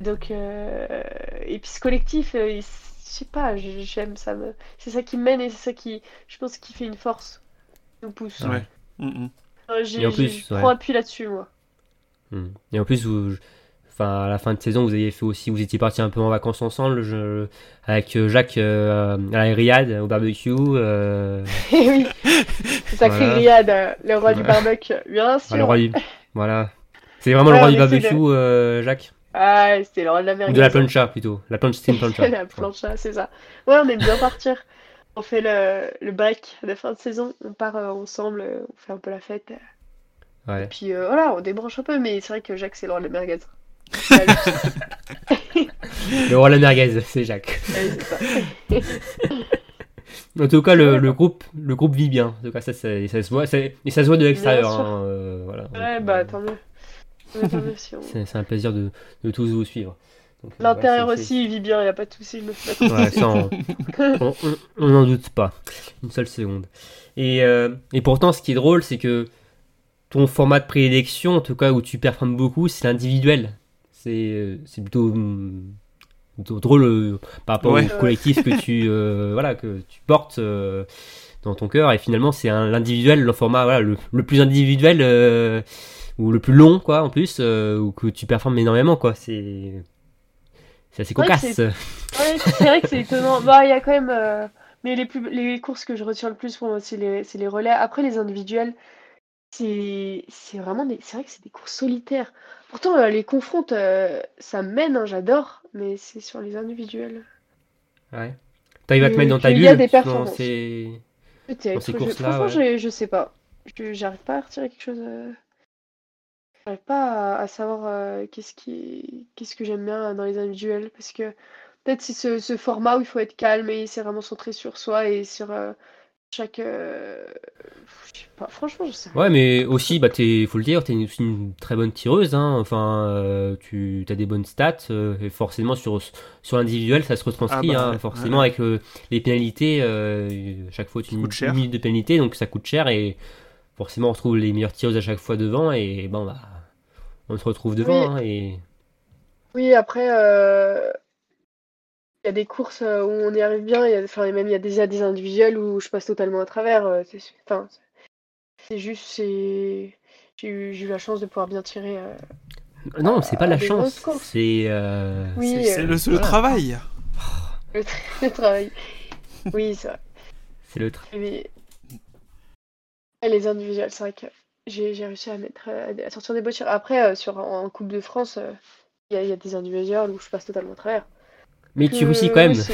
Speaker 2: donc, euh, et puis ce collectif, je sais pas, j'aime ça. Me... C'est ça qui mène et c'est ça qui, je pense, qui fait une force, qui nous pousse.
Speaker 3: Ouais. Mm, mm.
Speaker 2: Euh, j'ai-
Speaker 1: Et en
Speaker 2: j'ai-
Speaker 1: plus,
Speaker 2: je
Speaker 1: ouais.
Speaker 2: prends appui là-dessus, moi.
Speaker 1: Hmm. Et en plus, vous, enfin, à la fin de saison, vous avez fait aussi, vous étiez partis un peu en vacances ensemble, je- avec euh, Jacques euh, à la Riad, au barbecue. euh,
Speaker 2: Et oui, sacré
Speaker 1: Voilà.
Speaker 2: Riyad, euh, le roi du barbecue, bien
Speaker 1: ah,
Speaker 2: sûr.
Speaker 1: le roi du, voilà. C'est vraiment le roi du barbecue, euh, Jacques,
Speaker 2: Ah, c'était le roi de la
Speaker 1: ou
Speaker 2: merguez.
Speaker 1: de la plancha plutôt. La plancha, c'est une plancha.
Speaker 2: La plancha, c'est ça. Ouais, on aime bien partir. On fait le, le break de fin de saison. On part ensemble, on fait un peu la fête.
Speaker 1: Ouais.
Speaker 2: Puis euh, voilà, on débranche un peu. Mais c'est vrai que Jacques, c'est le roi de la merguez.
Speaker 1: Le roi la merguez, c'est Jacques. En tout cas, le, groupe, le groupe vit bien. En tout cas, ça, ça, ça se voit, ça- et ça se voit de l'extérieur. hein, euh, voilà.
Speaker 2: Ouais, bah tant mieux. Si on-
Speaker 1: c'est un plaisir de, de tous vous suivre. Euh,
Speaker 2: L'intérieur
Speaker 1: voilà,
Speaker 2: aussi, il vit bien, il n'y a pas de souci.
Speaker 1: Ouais, ça, on- n'en doute pas. Une seule seconde. Et, euh, et pourtant, ce qui est drôle, c'est que ton format de prédilection, en tout cas où tu performes beaucoup, c'est l'individuel. C'est c'est plutôt, hum, plutôt drôle euh, par rapport
Speaker 3: Ouais.
Speaker 1: au collectif que tu, euh, voilà, que tu portes euh, dans ton cœur. Et finalement, c'est un- l'individuel, le format voilà, le, le plus individuel euh, ou le plus long, quoi, en plus, euh, ou que tu performes énormément, quoi. C'est c'est assez
Speaker 2: Ouais,
Speaker 1: cocasse.
Speaker 2: c'est- Ouais, vrai que c'est étonnant. Bah, il y a quand même. euh, Mais les, plus... les courses que je retiens le plus pour moi, c'est les... c'est les relais. Après, les individuels, c'est c'est vraiment des. C'est vrai que c'est des courses solitaires. Pourtant, euh, les confrontes, euh, ça mène, hein, j'adore. Mais c'est sur les individuels.
Speaker 1: Ouais. T'arrives à te
Speaker 2: Et
Speaker 1: mettre dans ta
Speaker 2: puis, il y a
Speaker 1: bulle
Speaker 2: des
Speaker 1: dans
Speaker 2: performances.
Speaker 1: ces-
Speaker 2: Peut-être.
Speaker 1: ces
Speaker 2: je-
Speaker 1: courses-là,
Speaker 2: Franchement,
Speaker 1: ouais.
Speaker 2: je... sais pas. Je- J'arrive pas à retirer quelque chose. euh, J'arrive pas à, à savoir euh, qu'est-ce qui... qu'est-ce que j'aime bien dans les individuels. Parce que peut-être c'est ce, ce format où il faut être calme et c'est vraiment centré sur soi et sur, chaque. euh, Je sais pas, franchement, je sais pas.
Speaker 1: Ouais, mais aussi, bah, t'es, faut le dire, t'es une, aussi une très bonne tireuse. Hein. Enfin, euh, tu as des bonnes stats. euh, et forcément, sur, sur l'individuel, ça se retranscrit.
Speaker 3: Ah bah
Speaker 1: hein,
Speaker 3: ouais,
Speaker 1: forcément,
Speaker 3: ouais.
Speaker 1: avec euh, les pénalités, euh, à chaque fois, tu
Speaker 3: cher.
Speaker 1: une minute de pénalité, donc ça coûte cher. Et forcément, on retrouve les meilleures tireuses à chaque fois devant. Et bon, bah, on se retrouve devant. hein, et...
Speaker 2: Oui, après, euh, y a des courses euh, où on y arrive bien, il y a, enfin, même il y a des, il y a des individuels où je passe totalement à travers. euh, c'est, enfin, c'est juste, c'est, j'ai eu, j'ai eu la chance de pouvoir bien tirer. euh.
Speaker 1: Non, c'est pas la chance. C'est. euh,
Speaker 2: Oui,
Speaker 3: C'est c'est
Speaker 2: euh,
Speaker 3: le, c'est le
Speaker 1: voilà.
Speaker 3: travail.
Speaker 2: le, tra- le travail. Oui, c'est vrai.
Speaker 1: c'est le tra-
Speaker 2: Mais et les individuels, c'est vrai que j'ai, j'ai réussi à mettre, à sortir des beaux tirs. Après, sur, en Coupe de France, il y, a, il y a des individuels où je passe totalement à travers.
Speaker 1: Mais tu réussis quand même.
Speaker 2: c'est-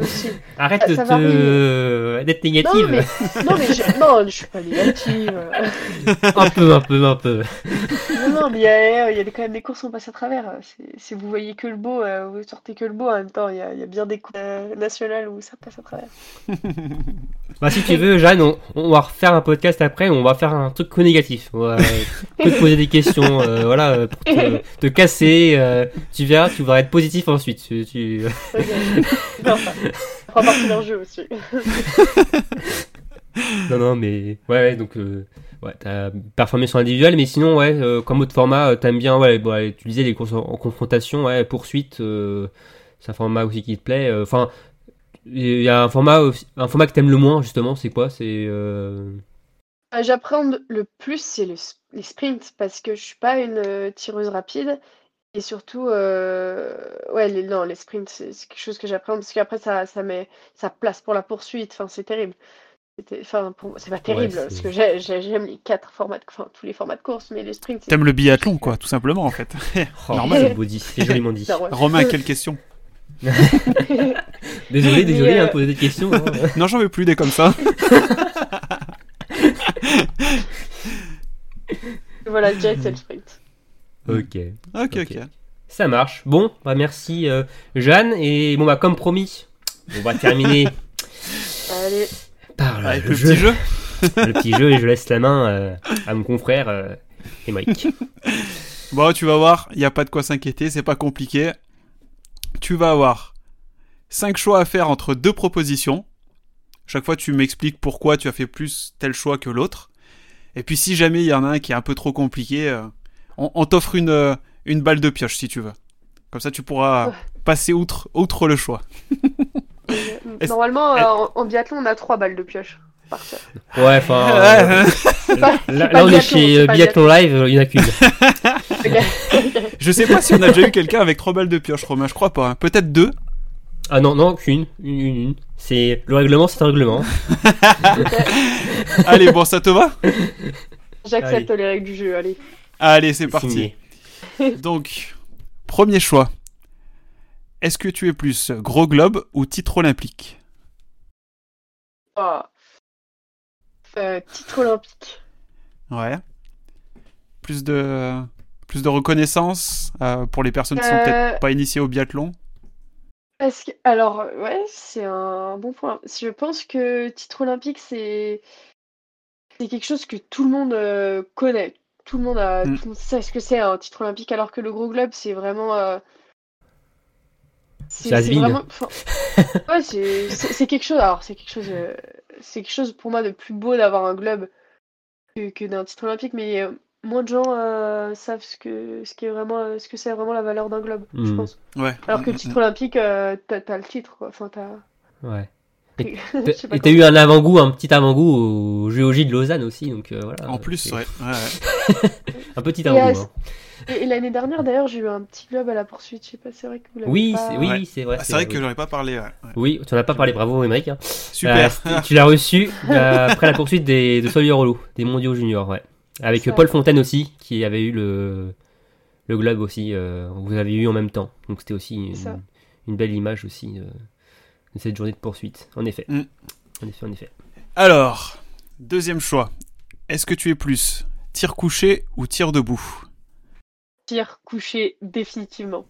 Speaker 2: aussi.
Speaker 1: Arrête
Speaker 2: Ça-
Speaker 1: de te... euh, d'être
Speaker 2: Non,
Speaker 1: négative.
Speaker 2: mais, non, mais je, non, je suis pas négative.
Speaker 1: un peu, un peu, un peu.
Speaker 2: Non, non, mais il y a, il y a quand même des courses où on passe à travers. Si vous voyez que le beau, euh, vous sortez que le beau. En même temps, il y a, il y a bien des courses euh, nationales où ça passe à travers.
Speaker 1: Bah, si tu veux, Jeanne, on, on va refaire un podcast après, on va faire un truc que négatif. On va te poser des questions, euh, voilà, euh, pour te, te casser. euh, tu verras, tu vas être positif ensuite. Tu, tu-
Speaker 2: Ok. Non, fera partie d'un jeu aussi.
Speaker 1: Non, non, mais ouais, ouais, donc euh, ouais, t'as performé sur l'individuel, mais sinon, ouais, euh, comme autre format, euh, t'aimes bien, ouais, bon, tu disais les courses en, en confrontation, ouais, poursuite, euh, c'est un format aussi qui te plaît. euh, Enfin, il y a un format, un format que t'aimes le moins justement, c'est quoi C'est
Speaker 2: J'appréhende le plus, c'est le, les sprints, parce que je suis pas une euh, tireuse rapide. Et surtout, euh, ouais, les, non, les sprints, c'est c'est quelque chose que j'appréhende, parce qu'après, ça, ça met ça place pour la poursuite. Enfin, c'est terrible. C'était- Enfin, pour moi, c'est pas terrible, parce que j'ai- j'ai- j'aime les quatre formats, de, enfin, tous les formats de course, mais les sprints, c'est
Speaker 3: T'aimes le biathlon, quoi, tout simplement, en fait.
Speaker 1: oh,
Speaker 3: Normal.
Speaker 1: c'est beau dit, c'est joliment dit.
Speaker 2: Non, ouais.
Speaker 3: Romain, quelle question?
Speaker 1: Désolé, désolé, hein,
Speaker 2: euh,
Speaker 1: poser des questions. hein.
Speaker 3: Non, j'en veux plus des comme ça.
Speaker 2: Voilà, je dirais que c'est le sprint.
Speaker 1: Ok.
Speaker 3: Ok, ok.
Speaker 1: Ça marche. Bon, bah merci euh, Jeanne. Et bon, bah comme promis, on va terminer
Speaker 2: Allez,
Speaker 1: par le,
Speaker 3: Avec
Speaker 1: le
Speaker 3: le
Speaker 1: jeu.
Speaker 3: petit jeu.
Speaker 1: le petit jeu et je laisse la main euh, à mon confrère euh, Émeric.
Speaker 3: Bon, tu vas voir, il n'y a pas de quoi s'inquiéter, c'est pas compliqué. Tu vas avoir 5 choix à faire entre deux propositions. Chaque fois, tu m'expliques pourquoi tu as fait plus tel choix que l'autre. Et puis, si jamais il y en a un qui est un peu trop compliqué, euh, on, on t'offre une, euh, une balle de pioche si tu veux. Comme ça, tu pourras
Speaker 2: Ouais.
Speaker 3: passer outre, outre le choix.
Speaker 2: Normalement, euh, en, en biathlon, on a trois balles de pioche. par tir.
Speaker 1: Ouais, enfin. euh, là, on est chez Biathlon Live, il y en a qu'une.
Speaker 3: Je sais pas si on a déjà eu quelqu'un avec trois balles de pioche, Romain, je crois pas. hein. Peut-être deux.
Speaker 1: Ah non, non, qu'une. Une, une, une. C'est le règlement, c'est un règlement.
Speaker 3: Allez, bon, ça te va?
Speaker 2: J'accepte les règles du jeu, allez.
Speaker 3: Allez, c'est parti.
Speaker 1: Signé.
Speaker 3: Donc, premier choix. Est-ce que tu es plus gros globe ou titre olympique?
Speaker 2: Oh. Euh, titre olympique.
Speaker 3: Ouais. Plus de plus de reconnaissance euh, pour les personnes qui sont
Speaker 2: Euh,
Speaker 3: peut-être pas initiées au biathlon?
Speaker 2: Que... Alors, ouais, c'est un bon point. Je pense que titre olympique, c'est c'est quelque chose que tout le monde euh, connaît. Tout le monde a,
Speaker 3: Mm.
Speaker 2: tout le monde sait ce que c'est un titre olympique, alors que le gros globe, c'est vraiment. euh,
Speaker 1: C'est
Speaker 2: vraiment. ouais, c'est quelque chose. Alors, c'est quelque chose. euh, c'est quelque chose pour moi de plus beau d'avoir un globe que, que d'un titre olympique, mais euh, moins de gens euh, savent ce que ce qui est vraiment ce que c'est vraiment la valeur d'un globe, je
Speaker 1: Mm.
Speaker 2: pense.
Speaker 3: Ouais.
Speaker 2: Alors que
Speaker 3: Mm,
Speaker 2: le titre olympique, euh, t'as le titre, quoi. Enfin, t'as.
Speaker 1: Ouais. Et t'as eu un avant-goût, un petit avant-goût au GOJ de Lausanne aussi, donc euh, voilà.
Speaker 3: En plus,
Speaker 1: C'est
Speaker 3: ouais. ouais, ouais.
Speaker 1: Un petit
Speaker 2: Et,
Speaker 1: avant-goût. hein.
Speaker 2: Et, l'année dernière, d'ailleurs, j'ai eu un petit globe à la poursuite. Je sais pas, c'est vrai que vous l'avez
Speaker 1: Oui,
Speaker 2: pas...
Speaker 1: c'est- oui,
Speaker 3: Ouais.
Speaker 1: c'est vrai.
Speaker 3: Ah, c'est vrai que
Speaker 1: oui.
Speaker 3: j'en ai pas parlé. ouais.
Speaker 1: Oui, tu n'en as pas parlé, bravo Émeric. hein.
Speaker 3: Super.
Speaker 1: Euh, tu l'as reçu euh, après la poursuite des, de Solier-Rollo, des mondiaux juniors, ouais. Avec. Paul Fontaine aussi, qui avait eu le, le globe aussi, euh, vous avez eu en même temps. Donc c'était aussi une, une belle image aussi euh, de cette journée de poursuite. En effet.
Speaker 3: Mm.
Speaker 1: En effet, en effet.
Speaker 3: Alors, deuxième choix. Est-ce que tu es plus tir couché ou tir debout?
Speaker 2: Tir couché, définitivement.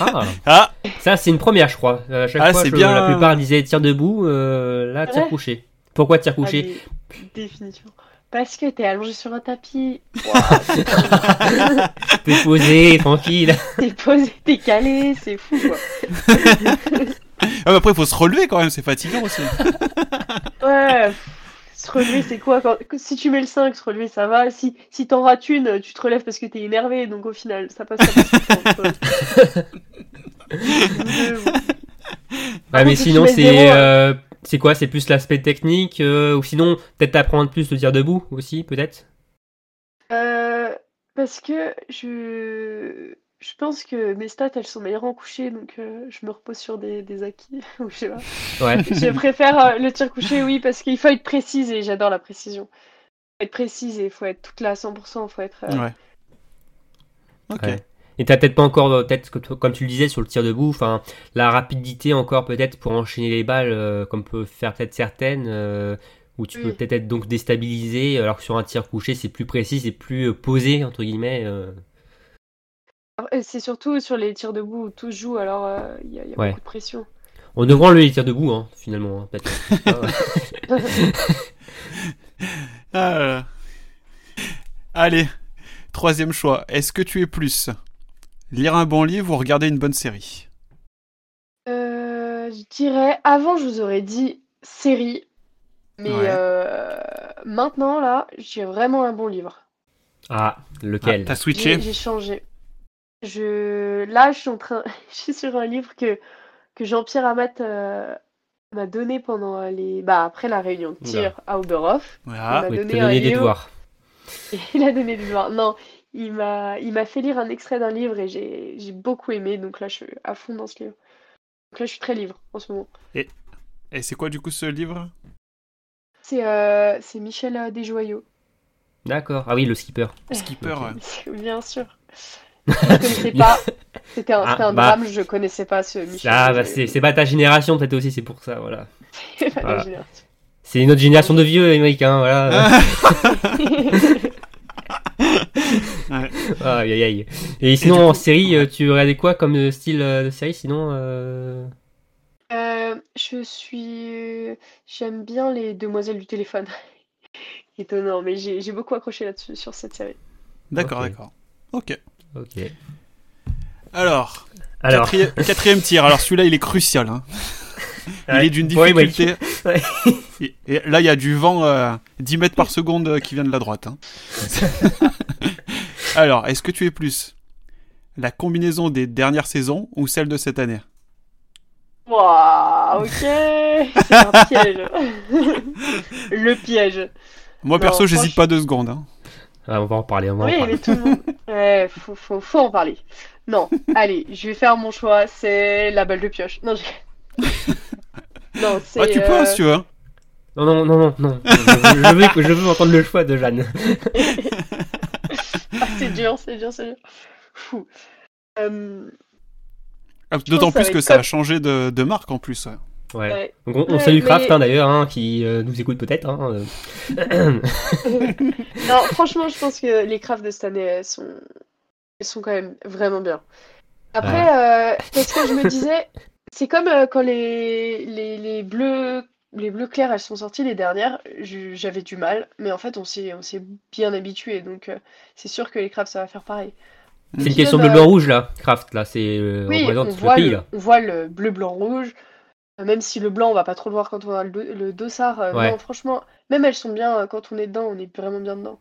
Speaker 1: Ah,
Speaker 3: Ah,
Speaker 1: ça c'est une première, je crois. À chaque
Speaker 3: Ah,
Speaker 1: fois, je-
Speaker 3: bien.
Speaker 1: la plupart disaient tir debout, euh, là tir
Speaker 2: Ouais.
Speaker 1: couché. Pourquoi tir couché?
Speaker 2: Ah, mais Définitivement. Parce que t'es allongé sur un tapis.
Speaker 1: T'es posé, tranquille.
Speaker 2: T'es posé, t'es calé, c'est fou quoi.
Speaker 3: Ah, mais après, il faut se relever quand même, c'est fatigant aussi.
Speaker 2: Ouais. Se relever, c'est quoi quand... Si tu mets le 5, se relever, ça va. Si, si t'en rates une, tu te relèves parce que t'es énervé. Donc au final, ça passe. Ça passe.
Speaker 1: Ouais, mais sinon, c'est euh, c'est quoi? C'est plus l'aspect technique euh, Ou sinon, peut-être apprendre plus le tir debout aussi, peut-être?
Speaker 2: Euh, parce que je... je pense que mes stats, elles sont meilleures en couché, donc euh, je me repose sur des, des acquis. ou je sais pas.
Speaker 1: Ouais.
Speaker 2: Je préfère euh, le tir couché, oui, parce qu'il faut être précise et j'adore la précision. Faut être précise et il faut être toute là à 100%, faut être... euh,
Speaker 3: Ouais. Ok.
Speaker 1: Ouais. Et t'as peut-être pas encore, peut-être comme tu le disais sur le tir debout, enfin la rapidité encore peut-être pour enchaîner les balles, euh, comme peut faire peut-être certaines, euh, où tu peux peut-être être donc déstabilisé, alors que sur un tir couché c'est plus précis, c'est plus euh, posé entre guillemets.
Speaker 2: Et C'est surtout sur les tirs debout où tout se joue, alors euh, il y a, il y a
Speaker 1: Ouais.
Speaker 2: beaucoup de pression.
Speaker 1: On devrait enlever les tirs debout, hein, finalement, hein, peut-être. Ah,
Speaker 3: Ah là là. Allez, troisième choix. Est-ce que tu es plus lire un bon livre ou regarder une bonne série?
Speaker 2: Euh, je dirais, avant je vous aurais dit série, mais
Speaker 3: Ouais.
Speaker 2: euh, maintenant là, j'ai vraiment un bon livre.
Speaker 1: Ah,
Speaker 3: Ah,
Speaker 1: lequel
Speaker 3: T'as
Speaker 2: J'ai
Speaker 3: switché
Speaker 2: j'ai changé. Je, là, je suis en train, je suis sur un livre que, que Jean-Pierre Amat euh, m'a donné pendant les, bah, après la réunion de tir à Oberhof.
Speaker 3: Voilà.
Speaker 2: m'a donné
Speaker 1: des
Speaker 2: livre.
Speaker 1: devoirs.
Speaker 2: Et il a donné des devoirs. Non, il m'a, il m'a fait lire un extrait d'un livre et j'ai, beaucoup aimé. Donc là, je suis à fond dans ce livre. Donc là, je suis très livre en ce moment.
Speaker 3: Et c'est quoi du coup ce livre?
Speaker 2: C'est, euh, c'est Michel euh, Desjoyaux.
Speaker 1: D'accord. Ah oui, le skipper.
Speaker 3: Skipper. Ouais.
Speaker 2: Bien sûr. Je connaissais pas. C'était un,
Speaker 1: Ah,
Speaker 2: un
Speaker 1: bah.
Speaker 2: drame, je connaissais pas ce Michel.
Speaker 1: Ah bah c'est c'est pas ta génération peut-être aussi, c'est pour ça, voilà.
Speaker 2: C'est pas la
Speaker 1: Voilà.
Speaker 2: génération.
Speaker 1: C'est notre génération de vieux, Émeric, hein, voilà. Aïe aïe aïe. Et sinon en
Speaker 3: coup-
Speaker 1: série, euh, tu regardais quoi comme euh, style euh, de série sinon euh...
Speaker 2: Euh, je suis. J'aime bien les demoiselles du téléphone. Étonnant, mais j'ai beaucoup accroché là-dessus, sur cette série.
Speaker 3: D'accord, d'accord. Ok.
Speaker 1: Ok.
Speaker 3: Alors,
Speaker 1: Alors,
Speaker 3: quatrième, quatrième tir. Alors celui-là, il est crucial. hein. Il
Speaker 1: Ouais.
Speaker 3: est d'une
Speaker 1: ouais.
Speaker 3: difficulté.
Speaker 1: Ouais.
Speaker 3: Et, et là, il y a du vent euh, 10 mètres par seconde euh, qui vient de la droite. hein. Alors, est-ce que tu es plus la combinaison des dernières saisons ou celle de cette année?
Speaker 2: Waouh, ok! C'est un piège. Le piège.
Speaker 3: Moi,
Speaker 2: Non,
Speaker 3: perso, j'hésite
Speaker 2: franchement-
Speaker 3: pas deux secondes. hein.
Speaker 1: Ah, on va en parler, on va en
Speaker 2: Oui,
Speaker 1: parler.
Speaker 2: mais tout le monde. Ouais, faut, faut, faut en parler. Non, allez, je vais faire mon choix, c'est la balle de pioche. Non, je... Non, c'est.
Speaker 3: Ah, tu peux,
Speaker 2: euh,
Speaker 3: hein, si tu veux. hein.
Speaker 1: Non non non non non. je, je veux je veux entendre le choix de Jeanne.
Speaker 2: Ah, c'est dur, c'est dur, c'est dur. Fou. Euh,
Speaker 3: Ah, D'autant plus que ça a changé de, de marque en plus. ouais.
Speaker 1: Ouais. Donc on, on
Speaker 2: Ouais,
Speaker 1: salue
Speaker 2: mais-
Speaker 1: Kraft hein, d'ailleurs hein, qui euh, nous écoute peut-être. Hein, euh.
Speaker 2: Non, franchement, je pense que les crafts de cette année, sont, sont quand même vraiment bien. Après, euh, parce que je me disais, c'est comme quand les, les, les bleus, les bleus clairs, elles sont sorties les dernières, j'avais du mal, mais en fait, on s'est, on s'est bien habitué, donc c'est sûr que les crafts, ça va faire pareil.
Speaker 1: C'est une question
Speaker 2: même,
Speaker 1: bleu
Speaker 2: euh,
Speaker 1: blanc rouge là. Kraft là, c'est
Speaker 2: Oui, on
Speaker 1: le
Speaker 2: voit
Speaker 1: pays
Speaker 2: le,
Speaker 1: là.
Speaker 2: on voit le bleu, blanc, rouge. Euh, Même si le blanc, on va pas trop le voir quand on a le, do- le dossard. euh,
Speaker 1: Ouais.
Speaker 2: Non, franchement, même elles sont bien euh, quand on est dedans, on est vraiment bien dedans.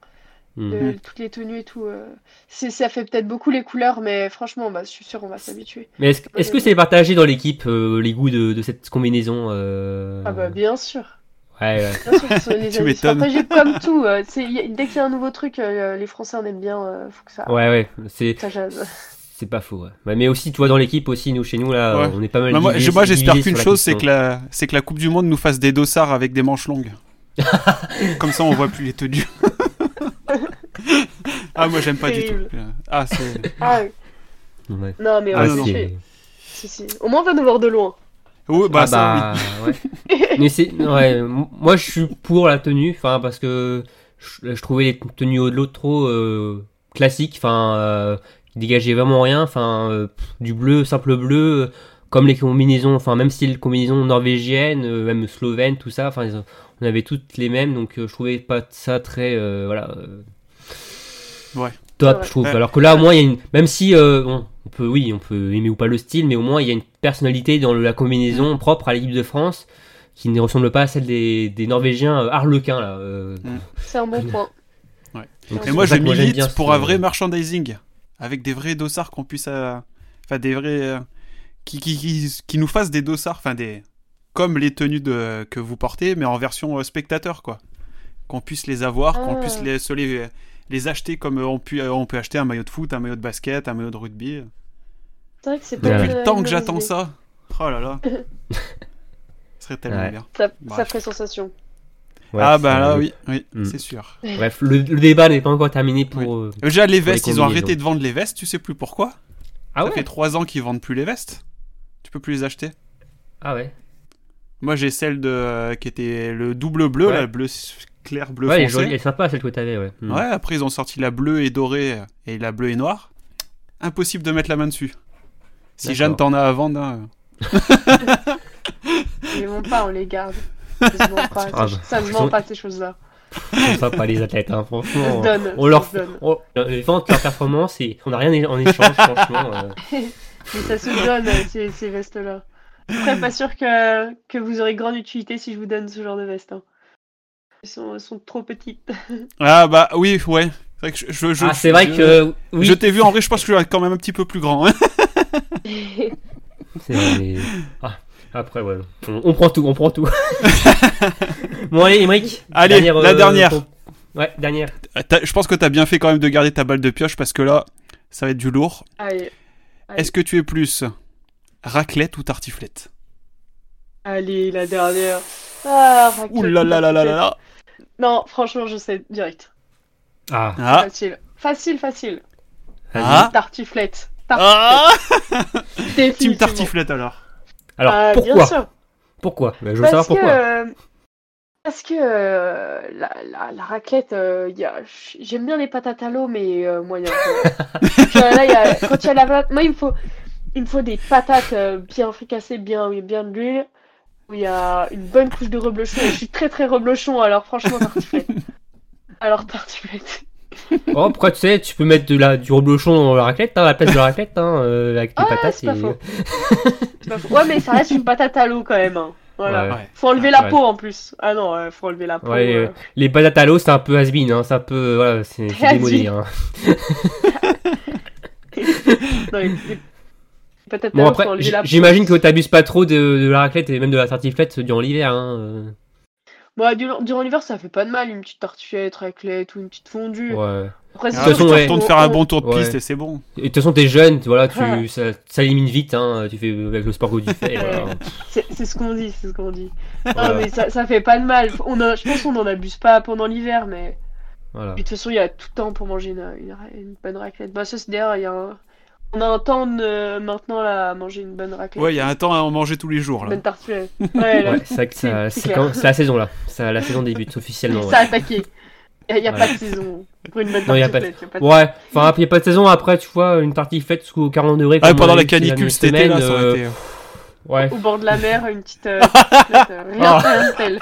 Speaker 1: Mhm.
Speaker 2: Le- toutes les tenues et tout. euh, ça fait peut-être beaucoup les couleurs, mais franchement, bah, je suis sûre on va s'habituer.
Speaker 1: Mais est-ce que c'est partagé dans l'équipe euh, les goûts de, de cette combinaison euh...
Speaker 2: Ah bah bien sûr.
Speaker 1: Ouais, ouais.
Speaker 2: Bien sûr, c'est les
Speaker 3: Tu m'étonnes.
Speaker 2: comme tout. euh, dès qu'il y a un nouveau truc, euh, les Français en aiment bien. euh, faut que ça,
Speaker 1: Ouais, ouais, c'est
Speaker 2: ça jase.
Speaker 1: C'est pas faux. Ouais. Ouais, mais aussi, tu vois, dans l'équipe aussi, nous chez nous là,
Speaker 3: Ouais.
Speaker 1: on est pas mal.
Speaker 3: Bah, moi,
Speaker 1: divisés-
Speaker 3: je- moi, j'espère qu'une chose, c'est que, la, c'est que la Coupe du Monde nous fasse des dossards avec des manches longues. Comme ça, on voit plus les tenues. ah, moi, j'aime pas du tout. Ah, c'est.
Speaker 2: Ah oui.
Speaker 1: Ouais.
Speaker 2: non, mais on
Speaker 3: Ah,
Speaker 2: va
Speaker 3: non, non.
Speaker 2: Si, si. Au moins, on va nous voir de loin.
Speaker 3: Oui, bah,
Speaker 1: Ah
Speaker 3: ça,
Speaker 1: bah, ouais. Mais c'est, ouais, m- moi je suis pour la tenue, enfin parce que je, je trouvais les tenues au de l'autre trop euh, classiques, enfin euh, qui dégageaient vraiment rien, enfin euh, du bleu, simple bleu. comme les combinaisons, enfin même si les combinaisons norvégiennes, euh, même slovènes, tout ça, enfin on avait toutes les mêmes, donc euh, je trouvais pas ça très, euh, voilà, euh,
Speaker 3: Ouais.
Speaker 1: top,
Speaker 2: Ouais.
Speaker 1: je trouve.
Speaker 3: Ouais.
Speaker 1: Alors que là, au moins, il y a une, même si, euh, bon, on peut, oui, on peut aimer ou pas le style, mais au moins il y a une personnalité dans la combinaison propre à l'équipe de France qui ne ressemble pas à celle des, des Norvégiens euh, harlequins là. euh.
Speaker 2: C'est un bon point.
Speaker 1: Donc,
Speaker 3: Et moi, je milite
Speaker 1: bien
Speaker 3: pour
Speaker 1: ce-
Speaker 3: un vrai merchandising, avec des vrais dossards qu'on puisse, euh, enfin des vrais, euh, qui, qui, qui, qui nous fassent des dossards, enfin des, comme les tenues de, que vous portez, mais en version euh, spectateur, quoi. Qu'on puisse les avoir, qu'on
Speaker 2: Ah.
Speaker 3: puisse les, se les, les acheter comme on, pu, euh, on peut acheter un maillot de foot, un maillot de basket, un maillot de rugby.
Speaker 2: C'est vrai que c'est
Speaker 3: Depuis le temps que j'attends ça. Oh là là. Ce serait tellement
Speaker 1: Ouais.
Speaker 3: bien.
Speaker 2: Ça,
Speaker 3: Bref.
Speaker 2: ça ferait sensation.
Speaker 1: Ouais,
Speaker 3: ah bah là, oui, oui,
Speaker 1: Mm.
Speaker 3: c'est sûr.
Speaker 1: Bref, le, le débat n'est pas encore terminé pour. euh,
Speaker 3: Déjà, les
Speaker 1: Pour les
Speaker 3: vestes, ils ont arrêté de vendre les vestes, tu sais plus pourquoi
Speaker 1: Ah
Speaker 3: Ça
Speaker 1: ouais.
Speaker 3: fait trois ans qu'ils vendent plus les vestes. Tu peux plus les acheter.
Speaker 1: Ah ouais.
Speaker 3: Moi, j'ai celle de euh, qui était le double bleu,
Speaker 1: Ouais.
Speaker 3: là, le bleu s- clair, bleu
Speaker 1: ouais, elle est
Speaker 3: foncé.
Speaker 1: elle est sympa celle que t'avais, ouais. Mm.
Speaker 3: Ouais, après ils ont sorti la bleue et dorée et la bleue et noire. Impossible de mettre la main dessus. Si. Jeanne t'en a à vendre, hein.
Speaker 2: Ils vendent pas, on les garde. Ça se vend pas, ces- ça se
Speaker 1: Ils
Speaker 2: vend
Speaker 1: sont-
Speaker 2: pas ces choses-là.
Speaker 1: Sont sympas les athlètes, hein,
Speaker 2: Ça
Speaker 1: franchement.
Speaker 2: se donne.
Speaker 1: On
Speaker 2: ça
Speaker 1: leur
Speaker 2: se donne.
Speaker 1: on, ils vendent leur performance et on n'a rien en échange, franchement. euh.
Speaker 2: Mais ça se donne, euh, ces, ces vestes-là. Après, pas sûr que, que vous aurez grande utilité si je vous donne ce genre de vestes. hein. Elles sont, trop petites.
Speaker 3: Ah bah oui, ouais. C'est vrai que je, je- je-
Speaker 1: ah, c'est vrai
Speaker 3: je-
Speaker 1: que. Oui,
Speaker 3: Je t'ai vu en vrai, je pense que je suis quand même un petit peu plus grand. hein.
Speaker 1: c'est vrai, mais- Ah, après, ouais. On, on prend tout, on prend tout. bon, allez, Emmerich.
Speaker 3: Allez, la dernière.
Speaker 1: pour- Ouais, dernière.
Speaker 3: T'as- Je pense que t'as bien fait quand même de garder ta balle de pioche parce que là, ça va être du lourd.
Speaker 2: Allez, Allez.
Speaker 3: Est-ce que tu es plus raclette ou tartiflette?
Speaker 2: Allez, la dernière. Ah, raclette,
Speaker 3: Ouh là là là là là là
Speaker 2: Non, franchement, je sais, direct.
Speaker 1: Ah,
Speaker 3: Ah
Speaker 2: Facile. Facile, facile.
Speaker 3: Ah
Speaker 2: Tartiflette. Tartiflette.
Speaker 3: Ah Team tartiflette alors.
Speaker 1: Alors,
Speaker 2: Ah, bien
Speaker 1: pourquoi
Speaker 2: sûr.
Speaker 1: Pourquoi Je veux
Speaker 2: Parce
Speaker 1: savoir
Speaker 2: que,
Speaker 1: pourquoi.
Speaker 2: euh, parce que euh, la, la, la raclette, euh, j'aime bien les patates à l'eau, mais moyen. là, y a, quand il y a la moi il me faut, il me faut des patates bien fricassées, bien, bien de l'huile, où il y a une bonne couche de reblochon. Et je suis très très reblochon, alors franchement tartiflette. Alors tartiflette.
Speaker 1: Oh, après, tu sais, tu peux mettre de la, du reblochon dans la raclette, hein, à la place de la raclette, hein, euh, avec les
Speaker 2: Ah,
Speaker 1: patates.
Speaker 2: c'est pas
Speaker 1: et-
Speaker 2: faux. C'est pas faux. Ouais, mais ça reste une patate à l'eau quand même. hein. Voilà.
Speaker 1: Ouais.
Speaker 2: Faut enlever la
Speaker 1: Ouais.
Speaker 2: peau en plus. Ah non, euh, faut enlever la peau.
Speaker 1: Ouais,
Speaker 2: euh.
Speaker 1: euh, les patates à l'eau, c'est un peu has hein, c'est un peu, voilà, c'est démodé. Hein.
Speaker 2: Non, les- les patates à
Speaker 1: Bon
Speaker 2: l'eau,
Speaker 1: après,
Speaker 2: faut enlever
Speaker 1: j-
Speaker 2: la peau.
Speaker 1: j'imagine que t'abuses pas trop de, de la raclette et même de la tartiflette durant l'hiver. Hein.
Speaker 2: Bah, durant, l'hiver, ça fait pas de mal, une petite tartiflette, raclette ou une petite fondue.
Speaker 1: Ouais.
Speaker 2: Après, c'est
Speaker 3: Ah,
Speaker 1: toute façon, ouais.
Speaker 2: On-
Speaker 3: faire un
Speaker 2: on-
Speaker 3: bon tour de
Speaker 1: Ouais.
Speaker 3: piste et c'est bon.
Speaker 1: Et de toute façon, t'es jeune, voilà, tu,
Speaker 2: Ouais.
Speaker 1: ça, ça élimine vite. Hein, tu fais avec le sport que tu fais. voilà.
Speaker 2: C'est c'est ce qu'on dit, c'est ce qu'on dit.
Speaker 1: Voilà.
Speaker 2: Non, mais ça, ça fait pas de mal. On a, je pense qu'on en abuse pas pendant l'hiver, mais
Speaker 1: Voilà.
Speaker 2: De toute façon, il y a tout le temps pour manger une, une, une bonne raclette. Bah, ça, c'est d'ailleurs, il y a un... On a un temps de, maintenant là, à manger une bonne raclette.
Speaker 3: Ouais, il y a un temps à en manger tous les jours
Speaker 2: Une
Speaker 3: là.
Speaker 2: bonne tartiflette. Ouais, là,
Speaker 1: Ouais, c'est ça-
Speaker 2: c'est
Speaker 1: c'est
Speaker 2: clair.
Speaker 1: quand- c'est la saison là. Ça, la saison débute officiellement.
Speaker 2: ça a attaqué. Il n'y a, y a
Speaker 1: Ouais.
Speaker 2: pas de saison pour une bonne
Speaker 1: Non, y a pas de-
Speaker 2: y a pas de-
Speaker 1: Ouais, enfin, il n'y a pas de saison après, tu vois, une tartiflette sous 40 degrés.
Speaker 3: Ah, pendant la canicule cet été là,
Speaker 1: semaines,
Speaker 3: ça aurait
Speaker 1: euh,
Speaker 3: été.
Speaker 1: Ouais,
Speaker 2: Au bord de la mer, une petite euh, euh, rien, tel.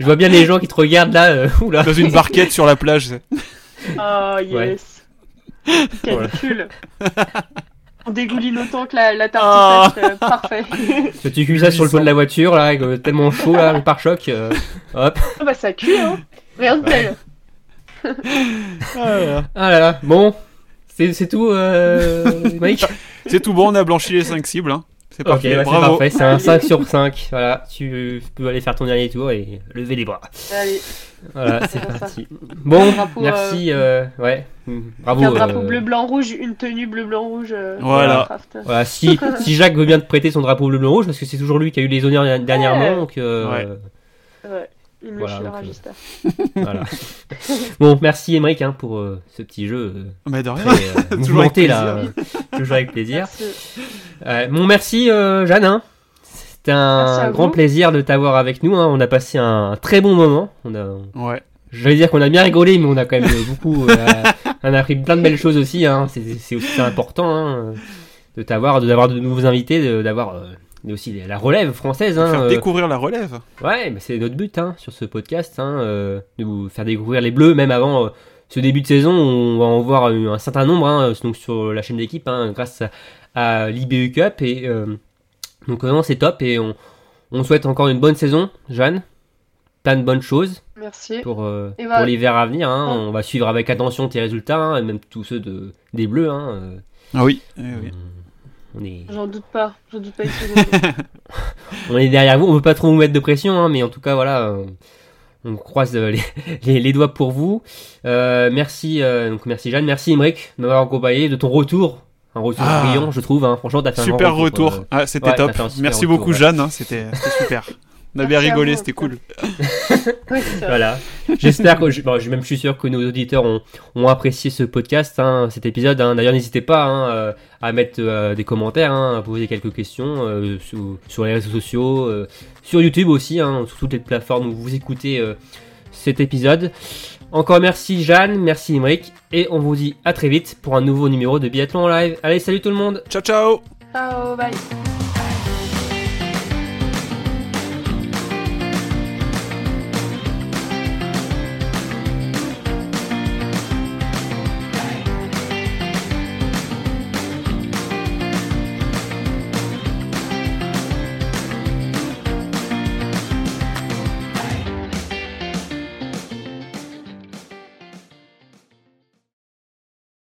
Speaker 1: je vois bien les gens qui te regardent là. euh, oula.
Speaker 3: Dans une barquette sur la plage.
Speaker 2: Oh yes. Canicule. On dégouline autant que la, la tartiflette. euh, parfait.
Speaker 1: Que tu cuis ça sur le toit de la voiture là, avec, euh, tellement chaud là, le pare-choc. euh, hop.
Speaker 2: Ah bah ça cuit, hein. Rien de tel.
Speaker 1: Ah là là, bon, c'est c'est tout, euh, Mike?
Speaker 3: C'est tout bon, on a blanchi les 5 cibles. hein. C'est
Speaker 1: Ok,
Speaker 3: parfait,
Speaker 1: bah, c'est
Speaker 3: bravo.
Speaker 1: parfait, c'est un 5 sur 5. Voilà, tu peux aller faire ton dernier tour et lever les bras.
Speaker 2: Allez,
Speaker 1: Voilà, c'est parti. Bon,
Speaker 2: Drapeau,
Speaker 1: merci, euh, ouais, bravo.
Speaker 2: un drapeau
Speaker 1: euh,
Speaker 2: bleu, blanc, rouge, une tenue bleu, blanc, rouge. euh,
Speaker 3: Voilà.
Speaker 1: Si, si Jacques veut bien te prêter son drapeau bleu blanc rouge, parce que c'est toujours lui qui a eu les honneurs dernièrement,
Speaker 2: Ouais.
Speaker 1: donc euh,
Speaker 3: Ouais.
Speaker 2: Ouais, il me
Speaker 1: Voilà, donc, euh. Bon, merci Émeric hein, pour euh, ce petit jeu euh,
Speaker 3: Mais de rien.
Speaker 1: très euh,
Speaker 3: Toujours avec
Speaker 1: là, euh, toujours avec plaisir.
Speaker 2: Merci.
Speaker 1: Euh, bon, merci euh, Jeanne. hein. C'était un grand
Speaker 2: vous.
Speaker 1: plaisir de t'avoir avec nous. hein. On a passé un très bon moment. On a,
Speaker 3: Ouais.
Speaker 1: j'allais dire qu'on a bien rigolé, mais on a quand même beaucoup. euh, on a appris plein de belles choses aussi. Hein. C'est, aussi important. Hein. de t'avoir, de d'avoir de nouveaux invités, de- d'avoir euh, mais aussi la relève française. Hein,
Speaker 3: Faire
Speaker 1: euh,
Speaker 3: découvrir la relève.
Speaker 1: Ouais, mais c'est notre but hein, sur ce podcast, hein, euh, de vous faire découvrir les Bleus, même avant euh, ce début de saison. On va en voir un, un certain nombre hein, donc sur la chaîne d'équipe, hein, grâce à, à l'IBU Cup. Et euh, donc vraiment, c'est top. Et on, on souhaite encore une bonne saison, Jeanne. Plein de bonnes choses
Speaker 2: Merci.
Speaker 1: pour, euh,
Speaker 2: voilà.
Speaker 1: l'hiver à venir. hein.
Speaker 2: Ouais.
Speaker 1: On va suivre avec attention tes résultats, hein, et même tous ceux de, des Bleus. hein, euh,
Speaker 3: Ah oui. eh oui.
Speaker 1: On est,
Speaker 2: J'en doute pas. J'en doute pas
Speaker 1: on est derrière vous, on veut pas trop vous mettre de pression, hein, mais en tout cas, voilà, euh, on croise euh, les, les- les doigts pour vous. Euh, merci, euh, donc merci Jeanne, merci Imric de m'avoir accompagné, de ton retour. Un retour
Speaker 3: Ah.
Speaker 1: brillant, je trouve. Hein. Franchement, t'as fait un
Speaker 3: Super
Speaker 1: grand
Speaker 3: retour.
Speaker 1: euh.
Speaker 3: Ah, c'était
Speaker 1: ouais,
Speaker 3: top.
Speaker 1: t'as fait un super
Speaker 3: Merci
Speaker 1: retour,
Speaker 3: beaucoup,
Speaker 1: ouais.
Speaker 3: Jeanne. hein, c'était super. On a bien rigolé, c'était cool.
Speaker 2: Oui.
Speaker 1: Voilà. J'espère que, je, bon, je- même je suis sûr que nos auditeurs ont, ont apprécié ce podcast, hein, cet épisode. hein. D'ailleurs, n'hésitez pas hein, euh, à mettre euh, des commentaires, hein, à poser quelques questions euh, sur, sur les réseaux sociaux, euh, sur YouTube aussi, hein, sur toutes les plateformes où vous écoutez euh, cet épisode. Encore merci Jeanne, merci Imric, et on vous dit à très vite pour un nouveau numéro de Biathlon en live. Allez, salut tout le monde
Speaker 3: Ciao, ciao
Speaker 2: Ciao, bye.